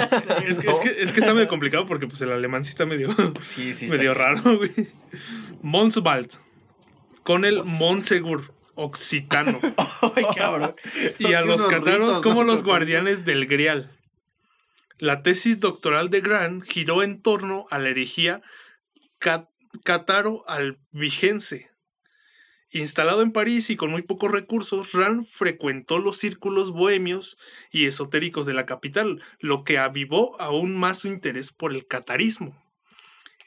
es, que, es, que, es que está medio complicado porque pues, el alemán sí está medio, Sí, sí, está. medio raro, güey. Monswald, con el Monsegur occitano. Ay, cabrón. y a los cataros como los guardianes del Grial. La tesis doctoral de Grant giró en torno a la herejía cat- cataro-albigense. Instalado en París y con muy pocos recursos, Rand frecuentó los círculos bohemios y esotéricos de la capital, lo que avivó aún más su interés por el catarismo.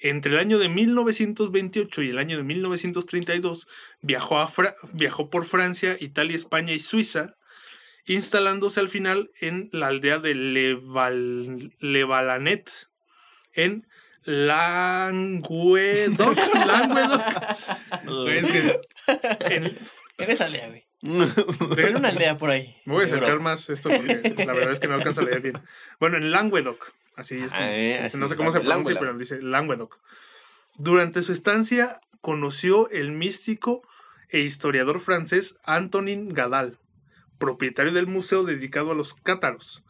Entre el año de 1928 y el año de 1932 viajó, a Fra- viajó por Francia, Italia, España y Suiza, instalándose al final en la aldea de Leval- Levalanet, en Languedoc. Languedoc. Es que en- En esa aldea, güey. En una aldea por ahí. me voy a acercar Europa. más esto porque la verdad es que no alcanzo a leer bien. Bueno, en Languedoc. Así es. como- Ah, eh, no sé cómo se pronuncia, pero dice Languedoc. Durante su estancia conoció el místico e historiador francés Antonin Gadal, propietario del museo dedicado a los cátaros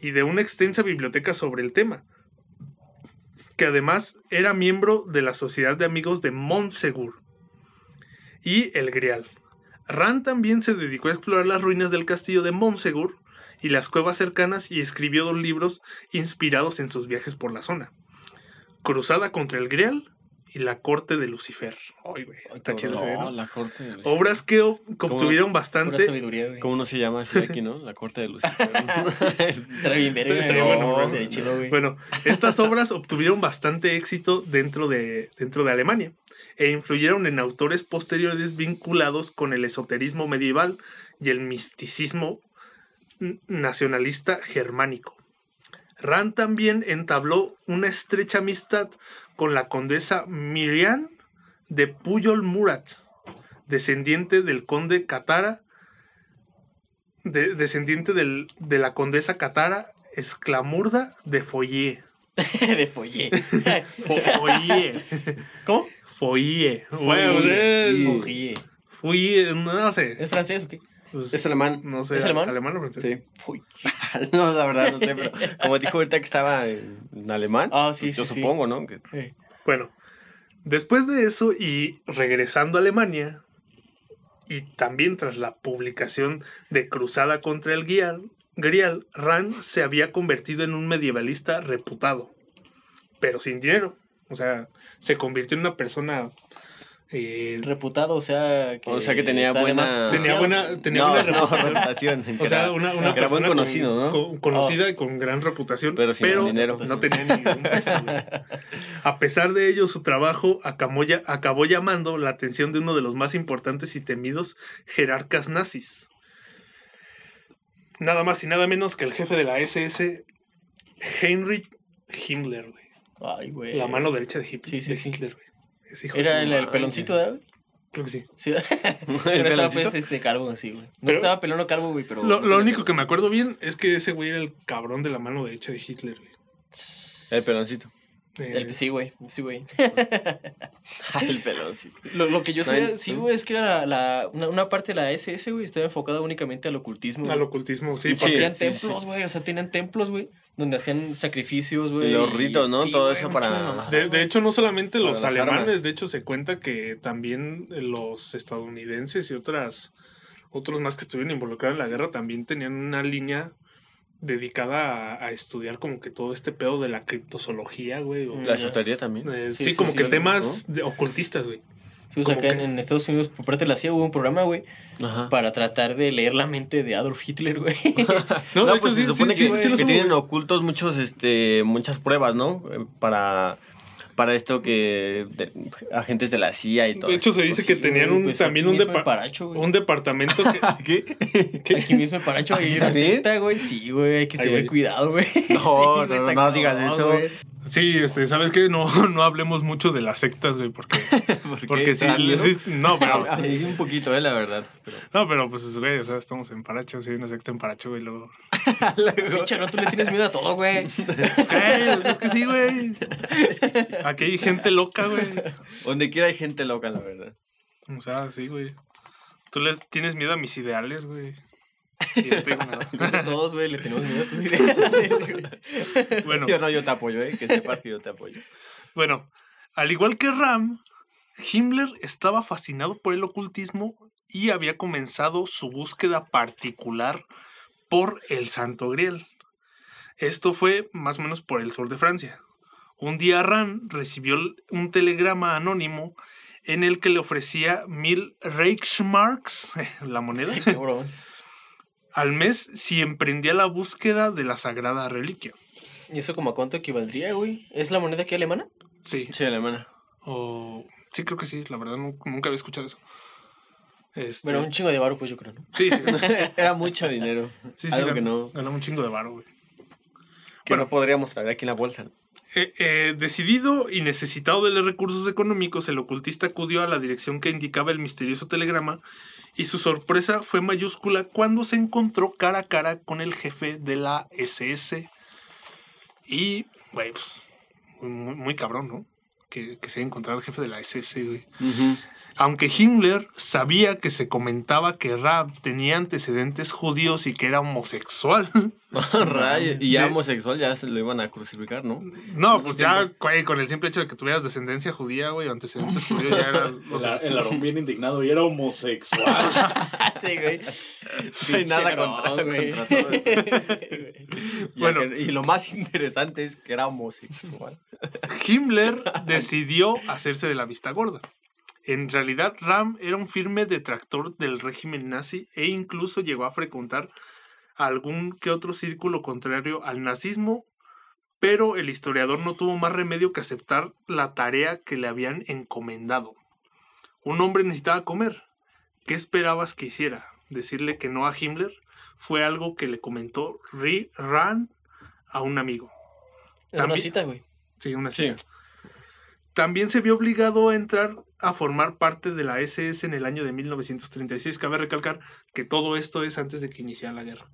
y de una extensa biblioteca sobre el tema, que además era miembro de la Sociedad de Amigos de Montsegur y el Grial. Rand también se dedicó a explorar las ruinas del castillo de Montsegur y las cuevas cercanas y escribió dos libros inspirados en sus viajes por la zona. Cruzada contra el Grial y la corte de Lucifer. Ay, güey, está cabrón. chido ese, ¿no? No, la corte de Lucifer. Obras que, obtuvieron Pura bastante... sabiduría, güey. ¿Cómo no se llama así aquí, no? La corte de Lucifer. Estaría bien verga. Estaría güey. bueno, ¿no? Estaría chido, güey. Bueno, estas obras obtuvieron bastante éxito dentro de, dentro de Alemania e influyeron en autores posteriores vinculados con el esoterismo medieval y el misticismo nacionalista germánico. Rand también entabló una estrecha amistad con la condesa Miriam de Puyol Murat, descendiente del conde Catara de- descendiente del- de la condesa Catara Esclamurda de Foyer. de follé. Foyer. ¿Cómo? Foyer. Bueno. Foyer, no sé. ¿Es francés o qué? Pues, Es alemán. No sé. ¿Es alemán? ¿Alemán o francés? Sí. No, la verdad no sé, pero como dijo ahorita que estaba en, alemán, Ah, sí, yo sí, sí. supongo, ¿no? Que- Eh, Bueno, después de eso y regresando a Alemania, y también tras la publicación de Cruzada contra el Grial, Grial, Rand se había convertido en un medievalista reputado, pero sin dinero. O sea, se convirtió en una persona... eh, reputado, o sea. Que O sea, que tenía buena- tenía buena, tenía no, buena no, reputación. O sea, era- una, una era buen persona conocido, con- ¿no? con- conocida y con gran reputación, Pero sin dinero. no tenía ningún peso. A pesar de ello, su trabajo acabó, ya- acabó llamando la atención de uno de los más importantes y temidos jerarcas nazis. Nada más y nada menos que el jefe de la SS, Heinrich Himmler, güey. Ay, güey. La mano derecha de, Hit- Sí, sí, de sí. Hitler, güey. Es hijo de Era el, peloncito, ¿verdad? Creo que sí. Sí. ¿El pero estaba pues este calvo así, güey. No Pero- estaba pelón o calvo, güey, pero. Lo, no lo único que me acuerdo bien es que ese güey era el cabrón de la mano derecha de Hitler, güey. El peloncito. Eh, El- sí, güey. Sí, güey. el peloncito. Lo, lo que yo No sabía, sí, güey, es que era la, la- una, una parte de la SS, güey, estaba enfocada únicamente al ocultismo. Al ocultismo, sí. Hacían sí, templos, güey, o sea, tenían templos, güey, donde hacían sacrificios, güey. Los ritos, ¿no? sí, Todo eso para- de De, hecho, no solamente los alemanes, armas. de hecho se cuenta que también los estadounidenses y otras otros más que estuvieron involucrados en la guerra también tenían una línea dedicada a, a estudiar como que todo este pedo de la criptozoología, güey. La esotería también. eh, Sí, sí, sí, como sí, que ¿no? temas de ocultistas, güey. Sí, o sea, acá que- en, en Estados Unidos, por parte de la CIA, hubo un programa, güey, Ajá. para tratar de leer la mente de Adolf Hitler, güey. No, No, de pues hecho, se sí, supone sí, que, sí, sí tienen ocultos muchos, este, muchas pruebas, ¿no? Eh, Para, para esto que de- agentes de la CIA y todo. De hecho, se dice que Sí, tenían un, pues también aquí un, depa- Paracho, güey. un departamento que... ¿Qué? Aquí mismo en Paracho hay ¿Aquí una también? secta, güey. Sí, güey, hay que tener cuidado, güey. No, Sí, no, güey, no, está no digas eso. güey. Sí, este, ¿sabes qué? No, no hablemos mucho de las sectas, güey, porque... Porque sí, sí, no, pero... Sí un poquito, eh, la verdad. Pero... No, pero pues, güey, o sea, estamos en Paracho, sí, hay una secta en Paracho, güey, luego... Pinche, no, tú le tienes miedo a todo, güey. Sea, es que sí, güey. Aquí hay gente loca, güey. Donde quiera hay gente loca, la verdad. O sea, sí, güey. Tú les tienes miedo a mis ideales, güey. Tengo nada. Todos, güey, le tenemos miedo a tus ideas, güey. Bueno, Yo no, yo te apoyo, eh, que sepas que yo te apoyo. bueno, al igual que Ram, Himmler estaba fascinado por el ocultismo y había comenzado su búsqueda particular por el Santo Grial. Esto fue más o menos por el sur de Francia. Un día Ram recibió un telegrama anónimo en el que le ofrecía mil Reichsmarks, la moneda. Al mes si emprendía la búsqueda de la sagrada reliquia. ¿Y eso como a cuánto equivaldría, güey? ¿Es la moneda aquí alemana? Sí, Sí, alemana. o sí creo que sí, la verdad nu- nunca había escuchado eso. Este, Bueno, un chingo de varo, pues yo creo, ¿no? sí, sí, Era mucho dinero. sí, sí, Algo ganó- que no, ganó un chingo de varo, güey. que Bueno. no podríamos traer aquí en la bolsa. ¿no? Eh, eh, decidido y necesitado de los recursos económicos, el ocultista acudió a la dirección que indicaba el misterioso telegrama y su sorpresa fue mayúscula cuando se encontró cara a cara con el jefe de la SS. Y, güey, pues, muy, cabrón, ¿no? Que, que se encontrado el jefe de la SS, güey. Aunque Himmler sabía que se comentaba que Rab tenía antecedentes judíos y que era homosexual. Rayo, y ya De- homosexual ya se lo iban a crucificar, ¿no? No, pues ya güey, con el simple hecho de que tuvieras descendencia judía, güey, o antecedentes judíos, ya era El, Ar- el Aarón bien indignado y era homosexual. sí, güey. No hay nada contra, no, güey. contra todo eso. Y Bueno. y lo más interesante es que era homosexual. Himmler decidió hacerse de la vista gorda. En realidad, Ram era un firme detractor del régimen nazi e incluso llegó a frecuentar algún que otro círculo contrario al nazismo, pero el historiador no tuvo más remedio que aceptar la tarea que le habían encomendado. Un hombre necesitaba comer. ¿Qué esperabas que hiciera? Decirle que no a Himmler fue algo que le comentó Ri- Ran a un amigo. Una cita, güey. Sí, una Sí. También se vio obligado a entrar a formar parte de la SS en el año de 1936. Cabe recalcar que todo esto es antes de que iniciara la guerra.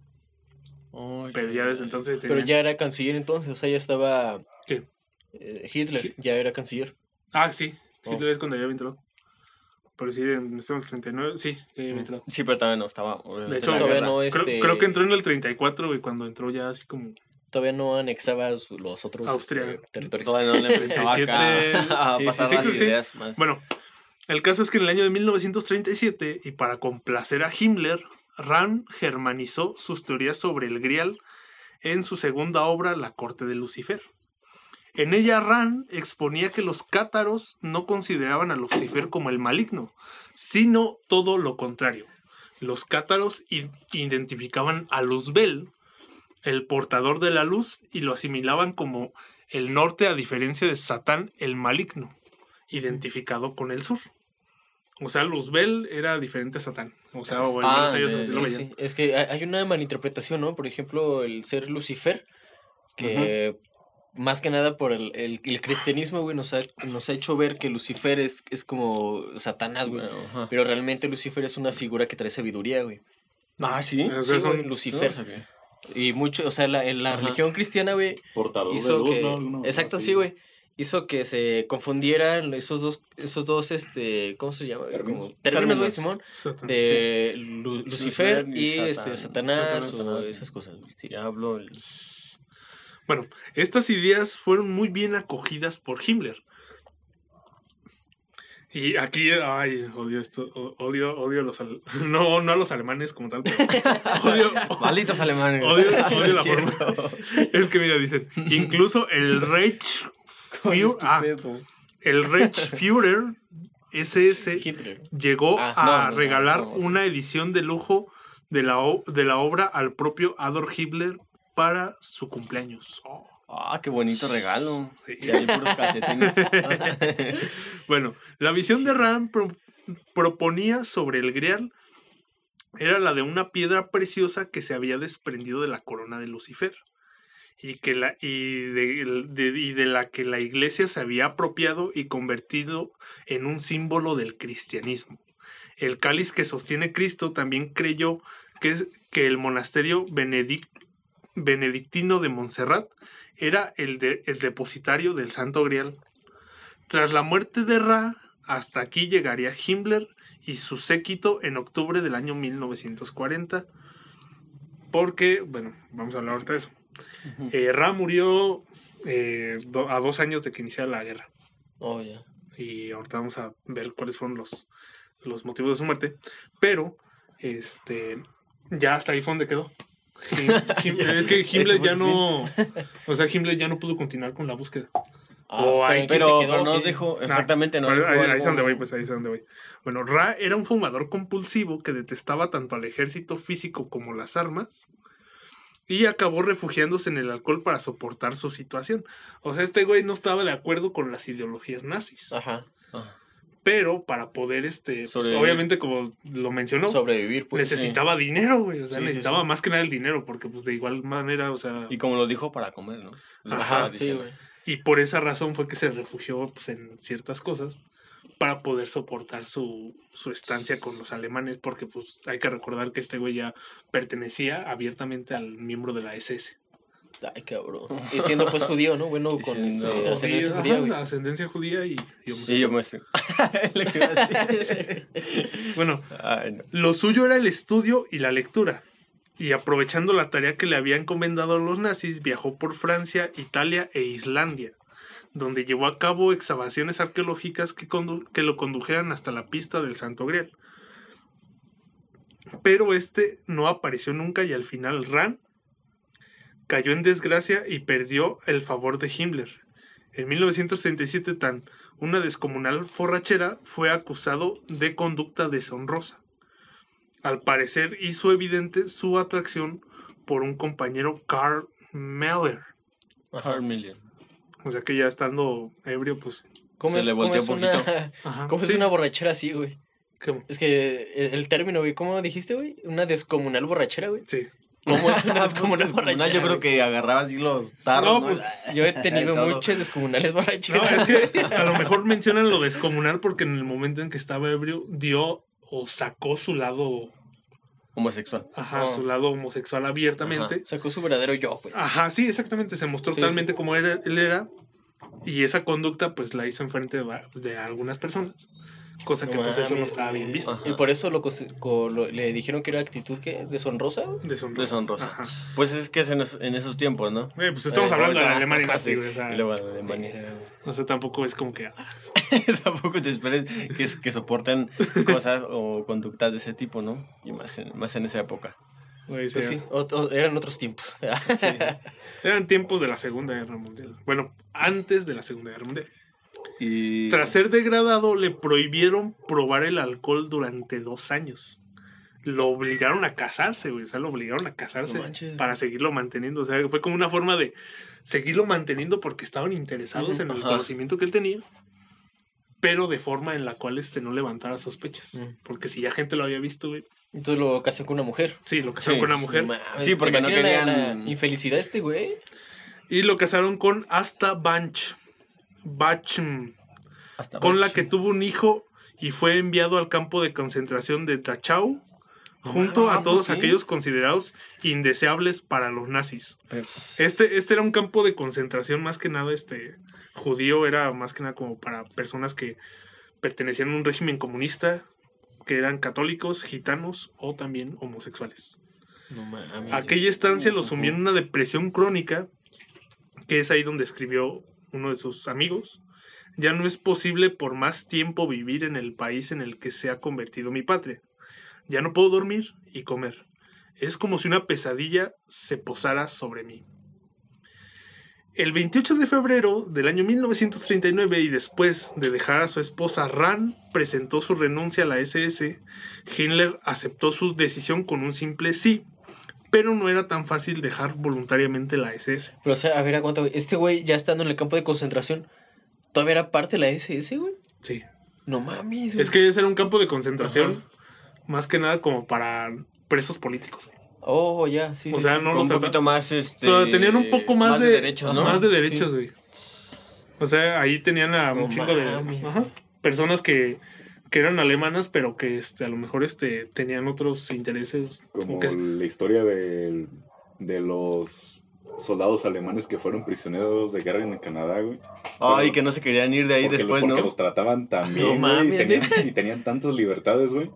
Pero ya desde entonces Pero ya era canciller entonces, o sea, ya estaba... ¿Qué? eh, Hitler, ya era canciller. Ah, sí. Oh. Hitler es cuando ya entrado. Por decir, en el 39, sí, ya había Mm. entrado. Sí, pero todavía no estaba. De hecho, todavía no Creo, este, creo que entró en el 34, güey, cuando entró ya así como... Todavía no anexaba su- los otros Austria. este, territorios. Todavía no le empezaba acá 37, a sí, pasar sí, las sí, sí. ideas más. Bueno, el caso es que en el año de 1937, y para complacer a Himmler, Rand germanizó sus teorías sobre el Grial en su segunda obra, La Corte de Lucifer. En ella Rand exponía que los cátaros no consideraban a Lucifer como el maligno, sino todo lo contrario. Los cátaros identificaban a Luzbel, el portador de la luz, y lo asimilaban como el norte a diferencia de Satán, el maligno identificado con el sur. O sea, Luzbel era diferente a Satán. O sea, o al Ah, menos ellos así Sí, lo veían. sí. Es que hay una malinterpretación, ¿no? Por ejemplo, el ser Lucifer, que más que nada por el, el- el cristianismo, güey, nos ha, nos ha hecho ver que Lucifer es, es como Satanás, güey. Bueno, ajá. Pero realmente Lucifer es una figura que trae sabiduría, güey. Ah, sí. Sí, güey, Lucifer. No. Y mucho, o sea, la, en la Ajá. religión cristiana, güey, Portador de hizo luz, que... Exacto, sí, güey. Hizo que se confundieran esos dos, esos dos, este, ¿cómo se llama? Términos. Como términos, güey. Simón. De Lu- Lucifer Lucifer y y, este. Satanás, Satanás, o esas cosas, güey. sí. Diablo. el- Bueno, estas ideas fueron muy bien acogidas por Himmler. Y aquí, ay, odio esto, odio, odio a los, al- no, no a los alemanes como tal, pero odio, Malditos alemanes. odio, odio la forma. Es que mira, dicen, incluso el Reich, Führer- ah, el Reichsführer SS Hitler. llegó Ah, a no, no, no, regalar una edición de lujo de la, de la obra al propio Adolf Hitler para su cumpleaños. Oh, Ah, qué bonito regalo. sí. Y ahí puros calcetines. Bueno, la visión de pro- proponía sobre el Grial era la de una piedra preciosa que se había desprendido de la corona de Lucifer y, que la, y, de, de- y de la que la iglesia se había apropiado y convertido en un símbolo del cristianismo. El cáliz que sostiene Cristo también creyó que, es- que el monasterio benedic- benedictino de Montserrat era el, de- el depositario del Santo Grial. Tras la muerte de Ra, hasta aquí llegaría Himmler y su séquito en octubre del año 1940. Porque, bueno, vamos a hablar ahorita de eso. Eh, Ra murió eh, do- a dos años de que iniciara la guerra. Oh, ya. Y ahorita vamos a ver cuáles fueron los, los motivos de su muerte. Pero, este, ya hasta ahí fue donde quedó. Him- Him- es que Himmler ya no, o sea, Himmler ya no pudo continuar con la búsqueda. Ah, O pero no Nah, exactamente, no Ahí, dijo ahí- es donde voy, pues ahí es donde voy. Bueno, Ra era un fumador compulsivo que detestaba tanto al ejército físico como las armas y acabó refugiándose en el alcohol para soportar su situación. O sea, este güey no estaba de acuerdo con las ideologías nazis, Ajá. Ah, pero para poder, este, pues, obviamente como lo mencionó, Sobrevivir, pues. necesitaba dinero, güey. O sea, Sí, necesitaba sí. más que nada el dinero, porque pues de igual manera, o sea, Y como lo dijo, para comer, ¿no? Lo Ajá, sí, güey. y por esa razón fue que se refugió pues, en ciertas cosas para poder soportar su, su estancia con los alemanes, porque pues hay que recordar que este güey ya pertenecía abiertamente al miembro de la SS. Ay, cabrón. Y siendo pues judío, ¿no? Bueno, Y con siendo este, ascendencia Ajá, judía, güey. ascendencia judía y, yo me. Bueno, Ay, no. Lo suyo era el estudio y la lectura. Y aprovechando la tarea que le habían encomendado los nazis, viajó por Francia, Italia e Islandia, donde llevó a cabo excavaciones arqueológicas que, condu- que lo condujeran hasta la pista del Santo Grial. Pero este no apareció nunca y al final Ran cayó en desgracia y perdió el favor de Himmler. En 1937, tan una descomunal forrachera fue acusado de conducta deshonrosa. Al parecer hizo evidente su atracción por un compañero Carl Meller. Carl Miller. O sea que ya estando ebrio, pues... ¿Cómo Se es, le cómo es una, Ajá. cómo es una borrachera así, güey? ¿cómo? Es que el, el término, güey, ¿cómo dijiste, güey? Una descomunal borrachera, güey. Sí. ¿Cómo es una descomunal borrachera? Yo creo que agarraba así los tarros. No, ¿no? pues, Yo he tenido muchas descomunales No, borracheras. es que a lo mejor mencionan lo descomunal porque en el momento en que estaba ebrio dio o sacó su lado, Homosexual. ajá, Oh. su lado homosexual abiertamente. Sacó su verdadero yo, pues. Ajá, sí, exactamente. Se mostró Sí, totalmente como era, él era. Y esa conducta, pues, la hizo enfrente de, de algunas personas. Cosa que, No pues, eso no estaba bien visto. Ajá. Y por eso lo, le dijeron que era actitud ¿qué? deshonrosa. Deshonrosa. Pues es que es en, es- en esos tiempos, ¿no? Güey, pues estamos Eh, hablando de la Alemania nazi, güey. O sea, Y luego la Alemania. o sea, tampoco es como que. ah, Tampoco te esperes que, que soporten cosas o conductas de ese tipo, ¿no? Y más en, más en esa época. Pues sí, sí, o- o- eran otros tiempos. Eran tiempos de la Segunda Guerra Mundial. Bueno, antes de la Segunda Guerra Mundial. Y Tras ser degradado, le prohibieron probar el alcohol durante dos años. Lo obligaron a casarse, güey. O sea, lo obligaron a casarse No para seguirlo manteniendo. O sea, fue como una forma de seguirlo manteniendo porque estaban interesados en el Ajá. conocimiento que él tenía. Pero de forma en la cual este no levantara sospechas. Porque si ya gente lo había visto, güey. Entonces lo casó con una mujer. Sí, lo casaron Sí, con una mujer. Sí, porque ¿te no la- querían- La infelicidad este güey. Y lo casaron con Asta Banch. Bachm. hasta con la que tuvo un hijo y fue enviado al campo de concentración de Dachau junto a todos ¿sí? aquellos considerados indeseables para los nazis. Este, este era un campo de concentración más que nada este judío, era más que nada como para personas que pertenecían a un régimen comunista, que eran católicos, gitanos o también homosexuales. No. Aquella estancia lo sumió en una depresión crónica, que es ahí donde escribió uno de sus amigos. Ya no es posible por más tiempo vivir en el país en el que se ha convertido mi patria. Ya no puedo dormir y comer. Es como si una pesadilla se posara sobre mí. El 28 de febrero del año 1939 y después de dejar a su esposa Ran presentó su renuncia a la SS, Himmler aceptó su decisión con un simple sí, pero no era tan fácil dejar voluntariamente la SS. Pero, o sea, a ver, aguanta, güey. Este güey, ya estando en el campo de concentración, ¿todavía era parte de la SS, güey? Sí. No mames, güey. Es que ese era un campo de concentración, más que nada como para presos políticos. Oh, ya, sí, O sí, sea, sí. no Con los un poquito más, este... Tenían un poco más, de, derechos, ¿no? Más de Sí. derechos, güey. O sea, ahí tenían a No un chingo de mames, ajá, güey. personas que, que eran alemanas, pero que este, a lo mejor este, tenían otros intereses. Como Como que, la historia de, de los soldados alemanes que fueron prisioneros de guerra en Canadá, güey. Ay, que no se querían ir de ahí porque, después, porque ¿no? los trataban tan bien, No y, tenían, y tenían tantas libertades, güey.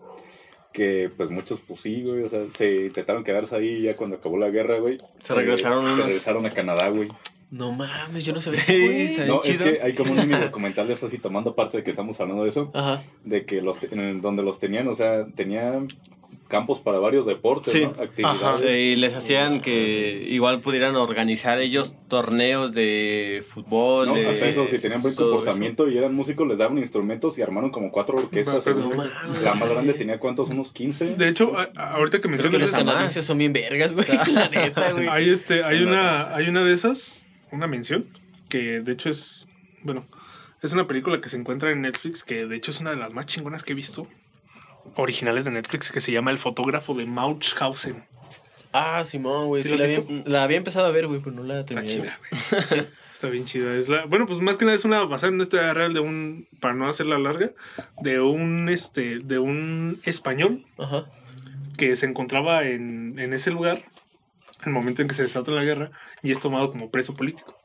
Que pues muchos, pues sí, güey, o sea, se intentaron quedarse ahí ya cuando acabó la guerra, güey. Se regresaron Eh, unos- Se regresaron a Canadá, güey. No mames, yo no sabía eso, güey. No, es que hay como un mini documental de eso, así tomando parte de que estamos hablando de eso, Ajá. de que los, te- en donde los tenían, o sea, tenían campos para varios deportes, Sí. ¿no? Actividades. Ajá. Y les hacían que igual pudieran organizar ellos torneos de fútbol. No, de, eso, si tenían buen comportamiento y eran músicos, les daban instrumentos y armaron como cuatro orquestas. La más grande tenía cuántos, unos 15. de hecho, a- ahorita que Es que mencionas los canadienses son bien vergas, güey. La neta, güey. hay, este, hay, una, hay una de esas, una mención, que de hecho es, bueno, es una película que se encuentra en Netflix, que de hecho es una de las más chingonas que he visto, originales de Netflix, que se llama El fotógrafo de Mauchhausen. Ah, Simón, güey. ¿Sí Sí, la había, la había empezado a ver, güey, pero no la Está terminé. chida, güey. Está bien chida. Es la, bueno, pues más que nada es una basada en una historia real de un, para no hacerla larga, de un este, de un español Ajá. que se encontraba en, en ese lugar el momento en que se desata la guerra y es tomado como preso político.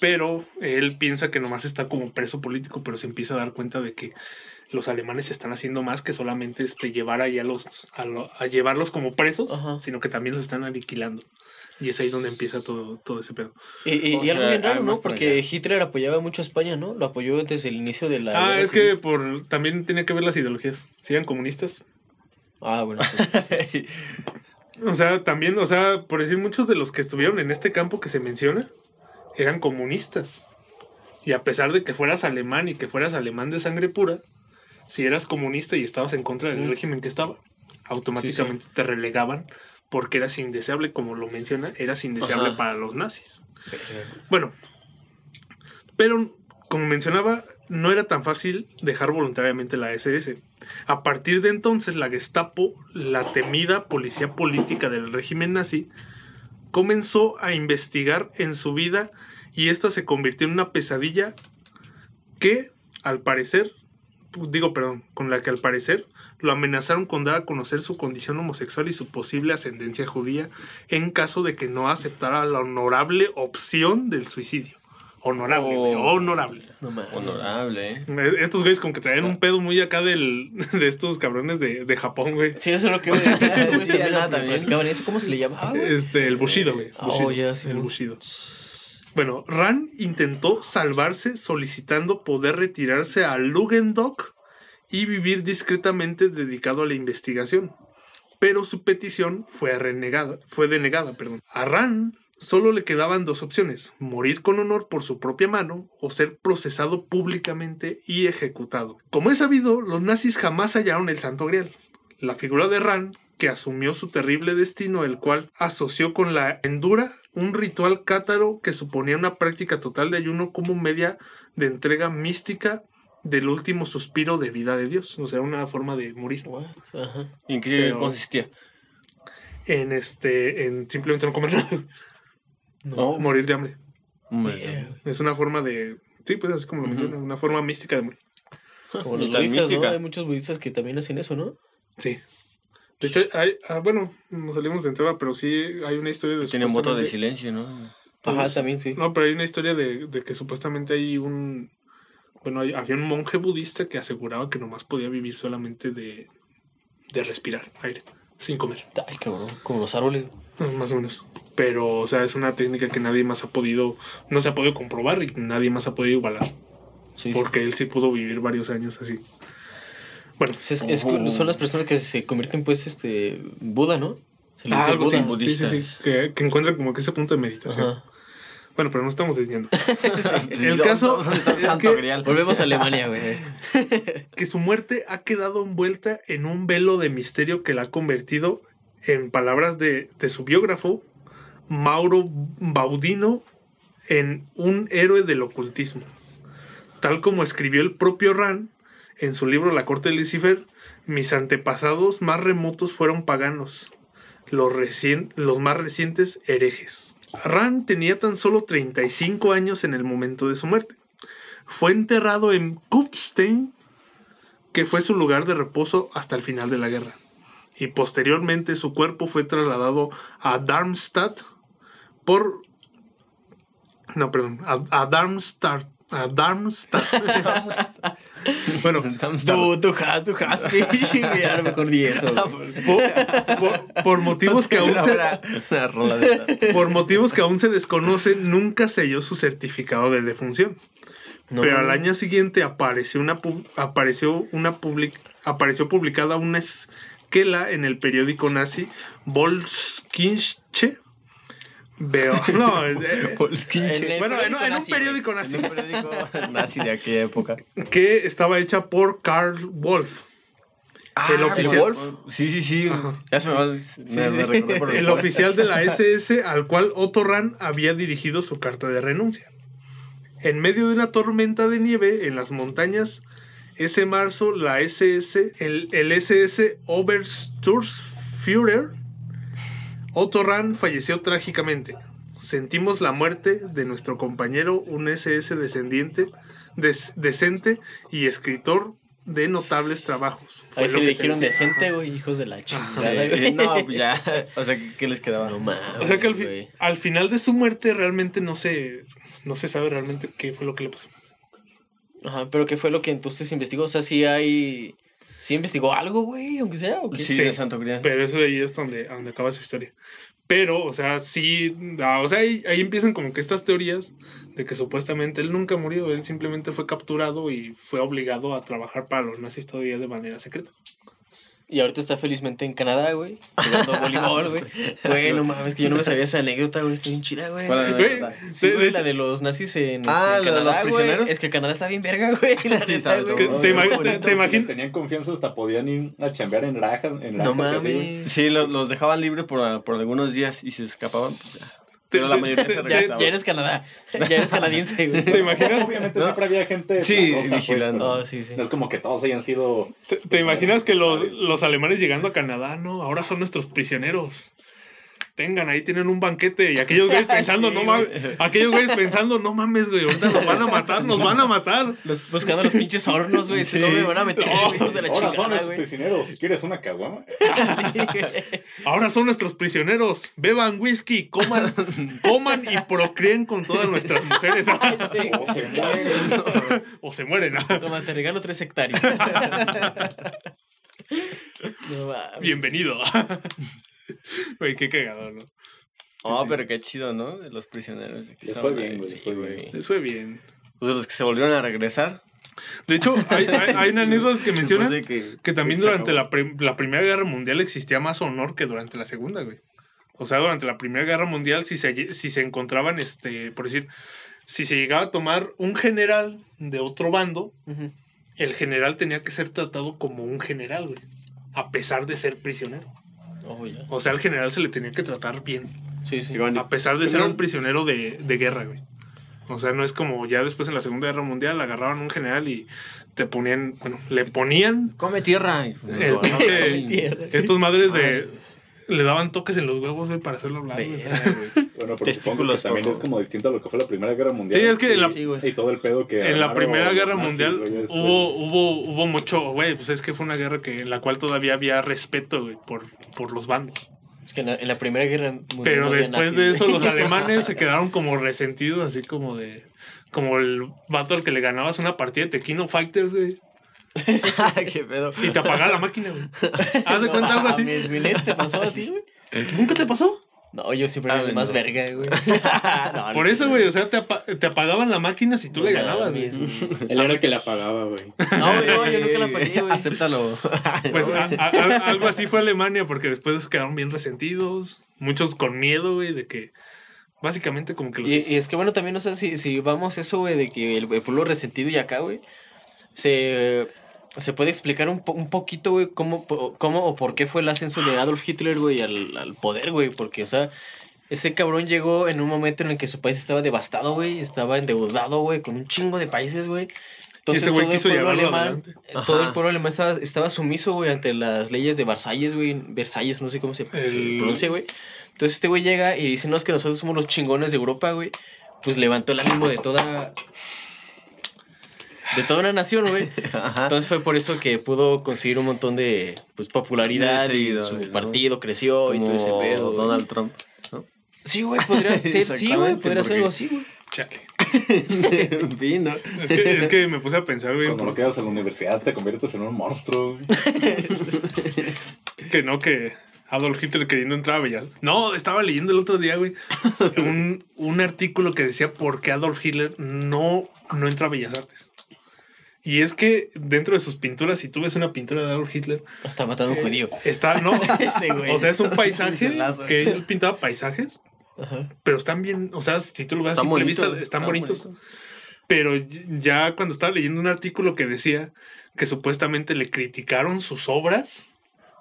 Pero él piensa que nomás está como preso político, pero se empieza a dar cuenta de que los alemanes están haciendo más que solamente este, llevar ahí a los a, lo- a llevarlos como presos, Ajá. sino que también los están aniquilando. Y es ahí donde empieza todo, todo ese pedo. Y, y, y algo sea, bien raro, ¿no? por Porque allá. Hitler apoyaba mucho a España, ¿no? Lo apoyó desde el inicio de la. Ah, guerra es que civil. por también tenía que ver las ideologías. Si eran comunistas. Ah, bueno. pues, O sea, también, o sea, por decir, muchos de los que estuvieron en este campo que se menciona eran comunistas. Y a pesar de que fueras alemán y que fueras alemán de sangre pura, si eras comunista y estabas en contra del Mm. régimen que estaba, automáticamente te relegaban porque eras indeseable, como lo menciona, eras indeseable Ajá. para los nazis. Bueno, pero como mencionaba, no era tan fácil dejar voluntariamente la SS. A partir de entonces, la Gestapo, la temida policía política del régimen nazi, comenzó a investigar en su vida y esta se convirtió en una pesadilla que, al parecer, digo, perdón, con la que al parecer lo amenazaron con dar a conocer su condición homosexual y su posible ascendencia judía en caso de que no aceptara la honorable opción del suicidio. Honorable, güey, Oh. honorable. No mames. Honorable, ¿eh? Estos güeyes como que traían un pedo muy acá del, de estos cabrones de, de Japón, güey. Sí, eso es lo que iba a decir. Sí, también también. eso. ¿Cómo se le llamaba, güey? Este, el Bushido, güey. Oh, ya, sí, el. Bushido. Bueno, Ran intentó salvarse solicitando poder retirarse a Lugendok y vivir discretamente dedicado a la investigación. Pero su petición fue renegada, fue denegada, perdón. A Ran solo le quedaban dos opciones: morir con honor por su propia mano o ser procesado públicamente y ejecutado. Como es sabido, los nazis jamás hallaron el Santo Grial. La figura de Ran, que asumió su terrible destino, el cual asoció con la endura un ritual cátaro que suponía una práctica total de ayuno como media de entrega mística del último suspiro de vida de Dios. O sea, una forma de morir. Ajá. ¿Y en qué Pero- consistía? En este, en simplemente no comer nada. No, morir de hambre. Es una forma de. Sí, pues así como lo mencionas, una forma mística de morir. Como los budistas, ¿no? Hay muchos budistas que también hacen eso, ¿no? Sí. De hecho, hay, ah, bueno, nos salimos de tema, pero sí hay una historia de. Tienen voto de silencio, ¿no? Ajá, Pues, también sí. No, pero hay una historia de, de que supuestamente hay un. Bueno, hay- había un monje budista que aseguraba que nomás podía vivir solamente de, de respirar aire, sin comer, Ay, cabrón. Como los árboles. Ah, más o menos. Pero, o sea, es una técnica que nadie más ha podido, no se ha podido comprobar y nadie más ha podido igualar. Sí, sí. Porque él sí pudo vivir varios años así. Bueno, Sí, es- es- Oh. son las personas que se convierten, pues, este. Buda, ¿no? Se les ah, dice algo Buda. sí, budistas. sí, sí, que, que encuentran como que ese punto de meditación. Ajá. Bueno, pero no estamos desviando. El caso es que- Volvemos a Alemania, güey. que su muerte ha quedado envuelta en un velo de misterio que la ha convertido, en palabras de, su biógrafo, Mauro Baudino, en un héroe del ocultismo. Tal como escribió el propio Ran en su libro La corte de Lucifer, mis antepasados más remotos fueron paganos, los, los más recientes herejes. Ran tenía tan solo 35 años en el momento de su muerte. Fue enterrado en Kufstein, que fue su lugar de reposo hasta el final de la guerra. Y posteriormente su cuerpo fue trasladado a Darmstadt por... No, perdón, a, a Darmstadt. A Darmstadt. bueno, Tú, tú has, tú has, A lo mejor di eso, güey. por, por- por motivos que aún se, Una, una rola de esta. por motivos que aún se desconocen, nunca selló su certificado de defunción. No. Pero al año siguiente apareció una apareció una public- apareció publicada una esquela en el periódico nazi Volkskinche. Veo, no, es- eh. En el bueno, en, un periódico nazi En un periódico nazi de aquella época. que estaba hecha por Karl Wolf. el oficial, Wolf. Sí, sí, sí. Ya se me va. Me, me recordé por el oficial de la SS al cual Otto Rahn había dirigido su carta de renuncia. En medio de una tormenta de nieve en las montañas, ese marzo la SS, el, el SS Obersturmführer, Otto Rahn falleció trágicamente. Sentimos la muerte de nuestro compañero, un SS descendiente, des- decente y escritor de notables trabajos. Fue Ahí lo le que se dijeron decente, güey, hijos de la chingada, güey. no, pues ya. O sea, ¿qué les quedaba? No mames, O sea que al, fi- al final de su muerte realmente no se, no se sabe realmente qué fue lo que le pasó. Ajá, pero ¿qué fue lo que entonces investigó? O sea, si hay... ¿Sí investigó algo, güey? Aunque sea, ¿o qué? Sí, Sí. de Santo Grial. Pero eso de ahí es donde, donde acaba su historia. Pero, o sea, sí, o sea, ahí, ahí empiezan como que estas teorías de que supuestamente él nunca murió, él simplemente fue capturado y fue obligado a trabajar para los nazis todavía de manera secreta. Y ahorita está felizmente en Canadá, güey. Jugando voleibol, güey. Güey, no mames, que yo no me sabía esa anécdota, güey. Está bien chida, güey. ¿Cuál Güey, anécdota? Sí, güey, la de los nazis en, Ah, este, ¿la de los Canadá, güey. prisioneros? Es que Canadá está bien verga, güey. La neta, güey. ¿Te, Muy imag- bonito, te- te Si imagin- les tenían confianza, hasta podían ir a chambear en rajas. En No lajas y así, güey. mames. Sí, lo- los dejaban libres por, por algunos días y se escapaban. Pues. Pero la te- mayoría se Ya, regresaba. ya eres Canadá. Ya eres canadiense, güey. ¿Te imaginas, Obviamente ¿No? siempre había gente Sí, pues, vigilando. Oh, sí, sí. No es como que todos hayan sido. te, te imaginas que los, los alemanes llegando a Canadá, no? Ahora son nuestros prisioneros. Tengan, ahí tienen un banquete. Y aquellos güeyes pensando, Sí, no mames. Aquellos güeyes pensando, no mames, güey. Ahorita nos van a matar, nos van a matar. Los, buscando los pinches hornos, güey. Si Sí. no me van a meter, No. hijos de la Ahora son chingada, esos güey. prisioneros. ¿Quieres una caguama? Sí, güey. Ahora son nuestros prisioneros. Beban whisky, coman, coman y procreen con todas nuestras mujeres. Sí. O se mueren. o se mueren. Toma, te regalo tres hectáreas. No. Bienvenido. Güey, qué cagado, ¿no? Oh, pero qué chido, ¿no? De los prisioneros. Les fue bien, güey. Sí, les fue güey. bien. Les fue bien. Pues de los que se volvieron a regresar. De hecho, hay, hay, hay una anécdota que menciona Después de que... que también durante la, prim- la Primera Guerra Mundial existía más honor que durante la Segunda, güey. O sea, durante la Primera Guerra Mundial, si se, si se encontraban, este, por decir, si se llegaba a tomar un general de otro bando, el general tenía que ser tratado como un general, güey. A pesar de ser prisionero. Oh. O sea, al general se le tenía que tratar bien. Sí, sí. A pesar de ser un prisionero de, de guerra, güey. O sea, no es como ya después en la Segunda Guerra Mundial agarraban un general y te ponían, bueno, le ponían Come tierra. El No, no, tierra. estos madres de le daban toques en los huevos, güey, para hacerlo hablar. Bueno, Testículos que también poco. es como distinto a lo que fue la Primera Guerra Mundial. Sí, es que y, la- Sí, güey. y todo el pedo que. en la Primera Guerra nazis, Mundial hubo, hubo, hubo mucho, güey, pues es que fue una guerra que en la cual todavía había respeto, güey, por, por los bandos. Es que en la, en la Primera Guerra Mundial. Pero no después nazis, de eso los alemanes se quedaron como resentidos, así como de... Como el vato al que le ganabas una partida de Tequino Fighters, güey. qué pedo. Y te apagaba la máquina, güey. Haz de No cuenta algo así. mames, güey, ¿neta ¿Te pasó a ti, güey? ¿Nunca te pasó? No, yo siempre era el más verga, güey. No, Por no eso, sé. güey, o sea, te, apa- te apagaban la máquina si tú le ganabas, güey. Él era el que la pagaba, güey. No, güey, no, yo nunca la pagué, güey. Acéptalo. Pues a- a- a- algo así fue Alemania, porque después quedaron bien resentidos, muchos con miedo, güey, de que básicamente como que los... Y, y es que bueno, también, o sea, si, si vamos eso, güey, de que el, el pueblo resentido y acá, güey, se, se puede explicar un, po- un poquito, güey, cómo, cómo o por qué fue el ascenso de Adolf Hitler, güey, al, al poder, güey, porque, o sea, ese cabrón llegó en un momento en el que su país estaba devastado, güey, estaba endeudado, güey, con un chingo de países, güey. Entonces, ese güey todo el pueblo alemán, eh, todo el pueblo alemán estaba, estaba sumiso, güey, ante las leyes de Versalles, güey, Versalles, no sé cómo se, se pronuncia, güey. Entonces este güey llega y dice, no, es que nosotros somos los chingones de Europa, güey. Pues levantó el ánimo de toda... De toda una nación, güey. Entonces fue por eso que pudo conseguir un montón de pues, popularidad De y su ¿no? partido creció y todo ese Como pedo. Donald Trump. ¿no? Sí, güey, podría ser, sí, güey, podría ser algo así, güey. Chale. en fin, ¿no? Es que, es que me puse a pensar, güey, Cuando lo quedas en la universidad te conviertes en un monstruo, güey. que no, que Adolf Hitler queriendo entrar a Bellas No, estaba leyendo el otro día, güey, un, un artículo que decía por qué Adolf Hitler no, no entró a Bellas Artes. Y es que dentro de sus pinturas, si tú ves una pintura de Adolf Hitler, Está matando a un judío. está, no, Ese güey. o sea, es un paisaje que él pintaba paisajes, Ajá. pero están bien, o sea, si tú lo ves a Están simple bonitos. vista, están bonitos. Pero ya cuando estaba leyendo un artículo que decía que supuestamente le criticaron sus obras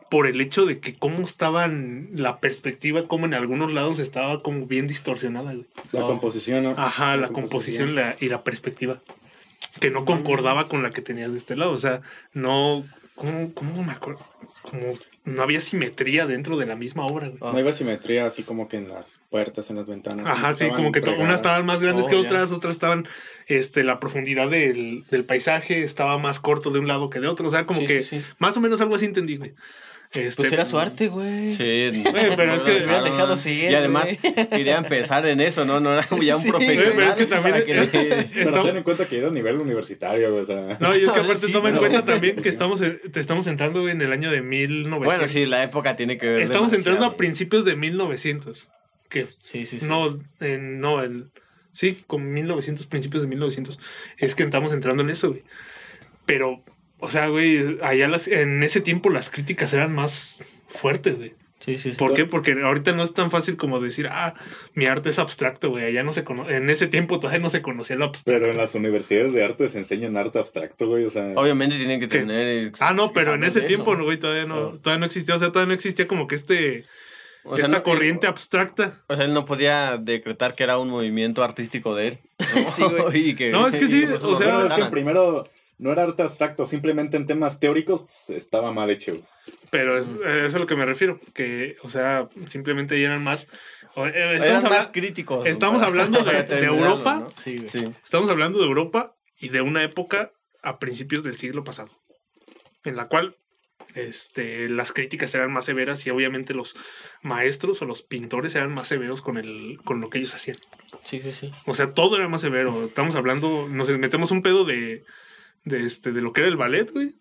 por el hecho de que cómo estaban la perspectiva, como en algunos lados estaba como bien distorsionada, güey. La Oh. composición, ¿no? Ajá, la composición la- y la perspectiva. Que no concordaba con la que tenías de este lado. O sea, no. ¿Cómo, cómo me acuerdo? Como no había simetría dentro de la misma obra, güey. No iba simetría así como que en las puertas, en las ventanas. Ajá, sí, como que unas estaban más grandes Oh, que ya. otras, otras estaban, este, la profundidad del, del paisaje estaba más corto de un lado que de otro, o sea, como Sí, que sí, sí. más o menos algo así entendí, güey. Este, Pues era su arte, güey. Sí, Güey, pero es que- lo hubieran dejado ser, Y además güey. quería empezar en eso, ¿no? No era ya un Sí, profesional. pero es que también que es- le- Pero Está- ten en cuenta que era a nivel universitario, güey, o sea. No, y es que aparte sí, toma en cuenta también que estamos, te estamos entrando güey, en el año de 1900. Bueno, sí, la época tiene que ver. Estamos entrando a principios de 1900. Que Sí, sí, sí. no, en- no, el, sí, con 1900, principios de 1900. Es que estamos entrando en eso, güey. Pero, o sea, güey, allá las, en ese tiempo las críticas eran más fuertes, güey. Sí, sí, sí. ¿Por qué? Porque ahorita no es tan fácil como decir, ah, mi arte es abstracto, güey. Allá no se cono en ese tiempo todavía no se conocía lo abstracto. Pero en las universidades de arte se enseñan arte abstracto, güey, o sea. Obviamente tienen que ¿Qué? tener. Ah, no, pero en ese tiempo, güey, todavía no, Oh. todavía no existía. O sea, todavía no existía como que este, O sea, esta no- corriente abstracta. O sea, él no podía decretar que era un movimiento artístico de él. ¿no? Sí, güey. y que, No, es que sí, pues, o sea, es que primero no era arte abstracto, simplemente en temas teóricos pues, estaba mal hecho. Pero es, eh, eso es a lo que me refiero. Que, o sea, simplemente eran más. eh, Eran estamos, más habla- críticos. estamos hablando de- Europa. ¿no? Sí, güey. Sí. estamos hablando de Europa y de una época a principios del siglo pasado. En la cual este, las críticas eran más severas y obviamente los maestros o los pintores eran más severos con, el, con lo que ellos hacían. Sí, sí, sí. O sea, todo era más severo. Estamos hablando, nos metemos un pedo de, de, este, de lo que era el ballet, güey.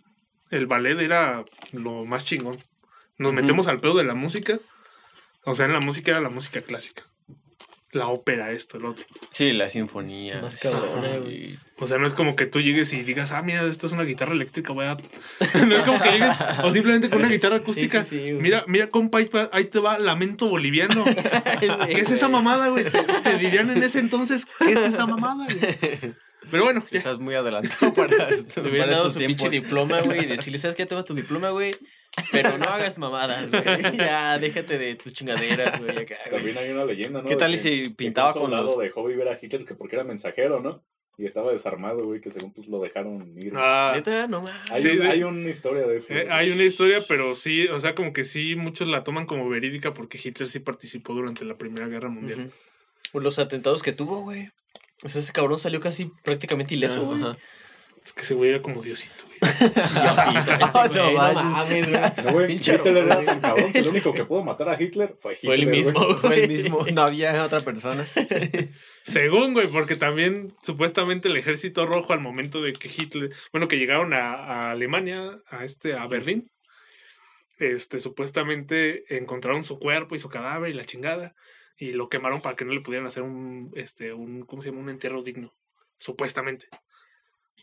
El ballet era lo más chingón. Nos metemos al pedo de la música. O sea, en la música era la música clásica. La ópera, esto, el otro. Sí, la sinfonía. Más cabrona, güey. O sea, no es como que tú llegues y digas, ah, mira, esto es una guitarra eléctrica, voy a... no es como que llegues, o simplemente con una guitarra acústica. Sí, sí, sí, mira, mira, compa, ahí te va Lamento Boliviano. ¿Qué es esa mamada, güey? Te, te dirían en ese entonces, ¿qué es esa mamada, güey? Pero bueno, ya. Estás muy adelantado para, Le para hubieran dado su pinche diploma, güey, y decirle, ¿sabes qué? Toma tu diploma, güey. Pero no hagas mamadas, güey. Ya, déjate de tus chingaderas, güey. También hay una leyenda, ¿no? ¿Qué tal si que pintaba con los- dejó vivir a Hitler que porque era mensajero, ¿no? Y estaba desarmado, güey, que según pues lo dejaron ir. Ah, Neta, no mames. hay, sí, un- sí. hay una historia de eso. eh, hay una historia, pero sí, o sea, como que sí, muchos la toman como verídica porque Hitler sí participó durante la Primera Guerra Mundial. Por los atentados que tuvo, güey. O sea, ese cabrón salió casi prácticamente ileso, güey. Ajá. Es que ese güey era como Diosito, güey. Diosito, este güey, No no mames, güey. No, güey, Pinche Hitler era güey. cabrón el único que pudo matar a Hitler fue Hitler. Fue el mismo, güey. Fue el mismo, no había otra persona. Según, güey, porque también supuestamente el ejército rojo al momento de que Hitler, bueno, que llegaron a, a Alemania, a este, a Berlín, este, supuestamente encontraron su cuerpo y su cadáver y la chingada, y lo quemaron para que no le pudieran hacer un, este, un, ¿cómo se llama? Un entierro digno, supuestamente.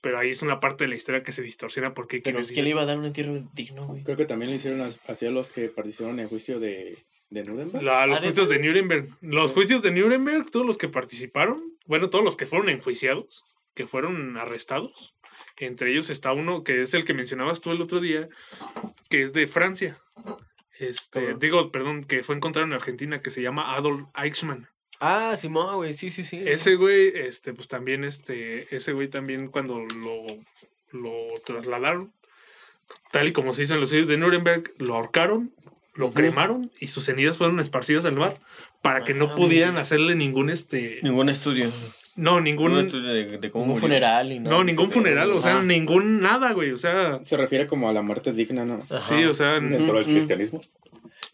Pero ahí es una parte de la historia que se distorsiona porque Pero es que le iba a dar un entierro digno, güey. Creo que también lo hicieron hacia los que participaron en el juicio de, de Nuremberg. La- los Ah, juicios de. Nuremberg. Los Sí. juicios de Nuremberg, todos los que participaron, bueno, todos los que fueron enjuiciados, que fueron arrestados, entre ellos está uno que es el que mencionabas tú el otro día, que es de Francia. Este, Todo. digo, perdón, que fue encontrado en Argentina, que se llama Adolf Eichmann. Ah, Simón, güey, sí, sí, sí. Ese güey, este, pues también, este, ese güey también cuando lo, lo trasladaron, tal y como se hizo en los juicios de Nuremberg, lo ahorcaron, lo cremaron y sus cenizas fueron esparcidas al mar para que no Ah, pudieran hacerle ningún, este, Ningún estudio. No, Ningún de, de cómo Ningún murió. funeral y no, de ningún funeral, o sea, Ah. ningún nada, güey, o sea, Se refiere como a la muerte digna, ¿no? Ajá. sí, o sea. Dentro del Mm. cristianismo.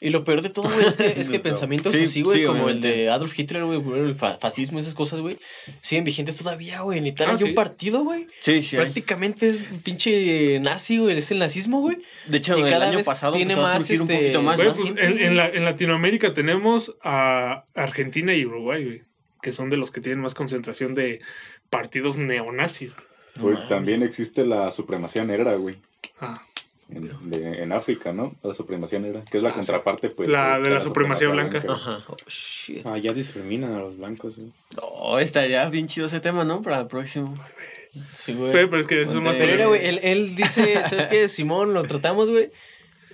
Y lo peor de todo, güey, es que, es que No, pensamientos sí, así, güey, sí, como el de Adolf Hitler, güey, el fa- fascismo, esas cosas, güey, siguen vigentes todavía, güey. En Italia Ah, hay sí. un partido, güey. Sí, sí. hay. Prácticamente es pinche nazi, güey, es el nazismo, güey. De hecho, y el cada año vez pasado tiene a más, un este, poquito más. güey, más pues, gente, en, güey. en la- en Latinoamérica tenemos a Argentina y Uruguay, güey, que son de los que tienen más concentración de partidos neonazis. Güey, también existe la supremacía negra, güey. Ah, En, de- en África, ¿no? La supremacía negra, que es la Ah, contraparte, pues. La de la supremacía blanca. Ajá. Oh, shit. Ah, ya discriminan a los blancos, güey. No, estaría bien chido ese tema, ¿no? Para el próximo. Sí, güey. Güey, pero es que eso es más... Pero era, güey, él, él dice, ¿sabes qué? Simón, lo tratamos, güey.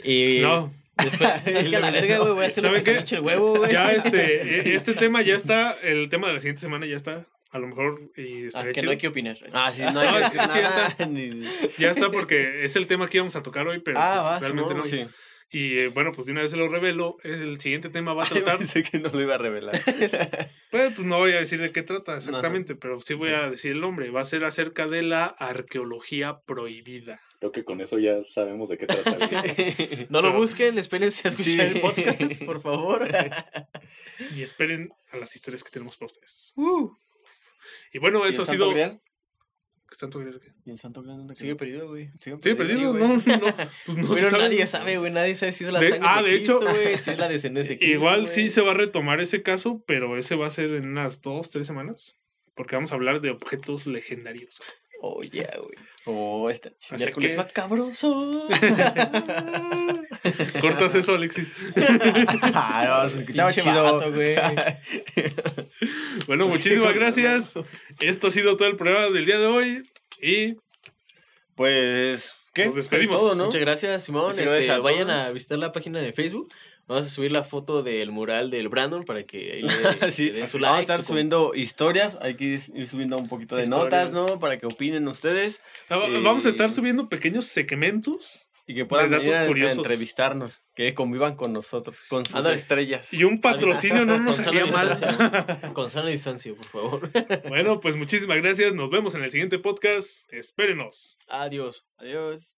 Y No. Después, ¿sabes qué? A la verga, güey, voy a hacer lo ¿Saben que se qué? me eche el huevo, güey. Ya este, e- este tema ya está, el tema de la siguiente semana ya está, a lo mejor y Ah, estaría que chido. no hay que opinar. Ah, sí, no hay No, que es que- es que ya está. Ya está porque es el tema que íbamos a tocar hoy, pero Ah, pues, va, realmente no. Sí. Y eh, bueno, pues de una vez se lo revelo, el siguiente tema va a tratar, Pensé que no lo iba a revelar. pues, pues no voy a decir de qué trata exactamente, pero sí voy a decir el nombre, va a ser acerca de la arqueología prohibida. Creo que con eso ya sabemos de qué trata. No lo Pero- busquen, espérense a escuchar Sí. el podcast, por favor. Y esperen a las historias que tenemos para ustedes. Uh, Y bueno, ¿Y eso ha Santo sido... Grial? ¿Santo Grial qué? ¿Y el Santo Grial dónde sigue perdido, güey. Sigue Sí, perdido. güey. no, no, pues no se Pero sabe. nadie sabe, güey. Nadie sabe si es la De- sangre ah, de, de hecho- Cristo, güey. Si es la descendencia de Cristo. Igual sí se va a retomar ese caso, pero ese va a ser en unas dos, tres semanas. Porque vamos a hablar de objetos legendarios. Oh, yeah, güey. Oh, está Miércoles que- macabroso. Cortas eso, Alexis. Ah, no, se escuchaba chido. vato, güey. Bueno, muchísimas gracias. Esto ha sido todo el programa del día de hoy. Y Pues ¿Qué? Nos despedimos. Es todo, ¿no? Muchas gracias, Simón. Este, a vayan todos. a visitar la página de Facebook. Vamos a subir la foto del mural del Brandon para que ahí le, Sí, le den su vamos a like. estar su subiendo historias, hay que ir subiendo un poquito de Historias. notas, ¿no? Para que opinen ustedes Ah, Eh, Vamos a estar subiendo pequeños segmentos y que puedan venir a- a, entrevistarnos, que convivan con nosotros, con sus estrellas. y un patrocinio no nos haría mal. Con sana distancia, por favor. Bueno, pues muchísimas gracias. Nos vemos en el siguiente podcast. Espérenos. Adiós. Adiós.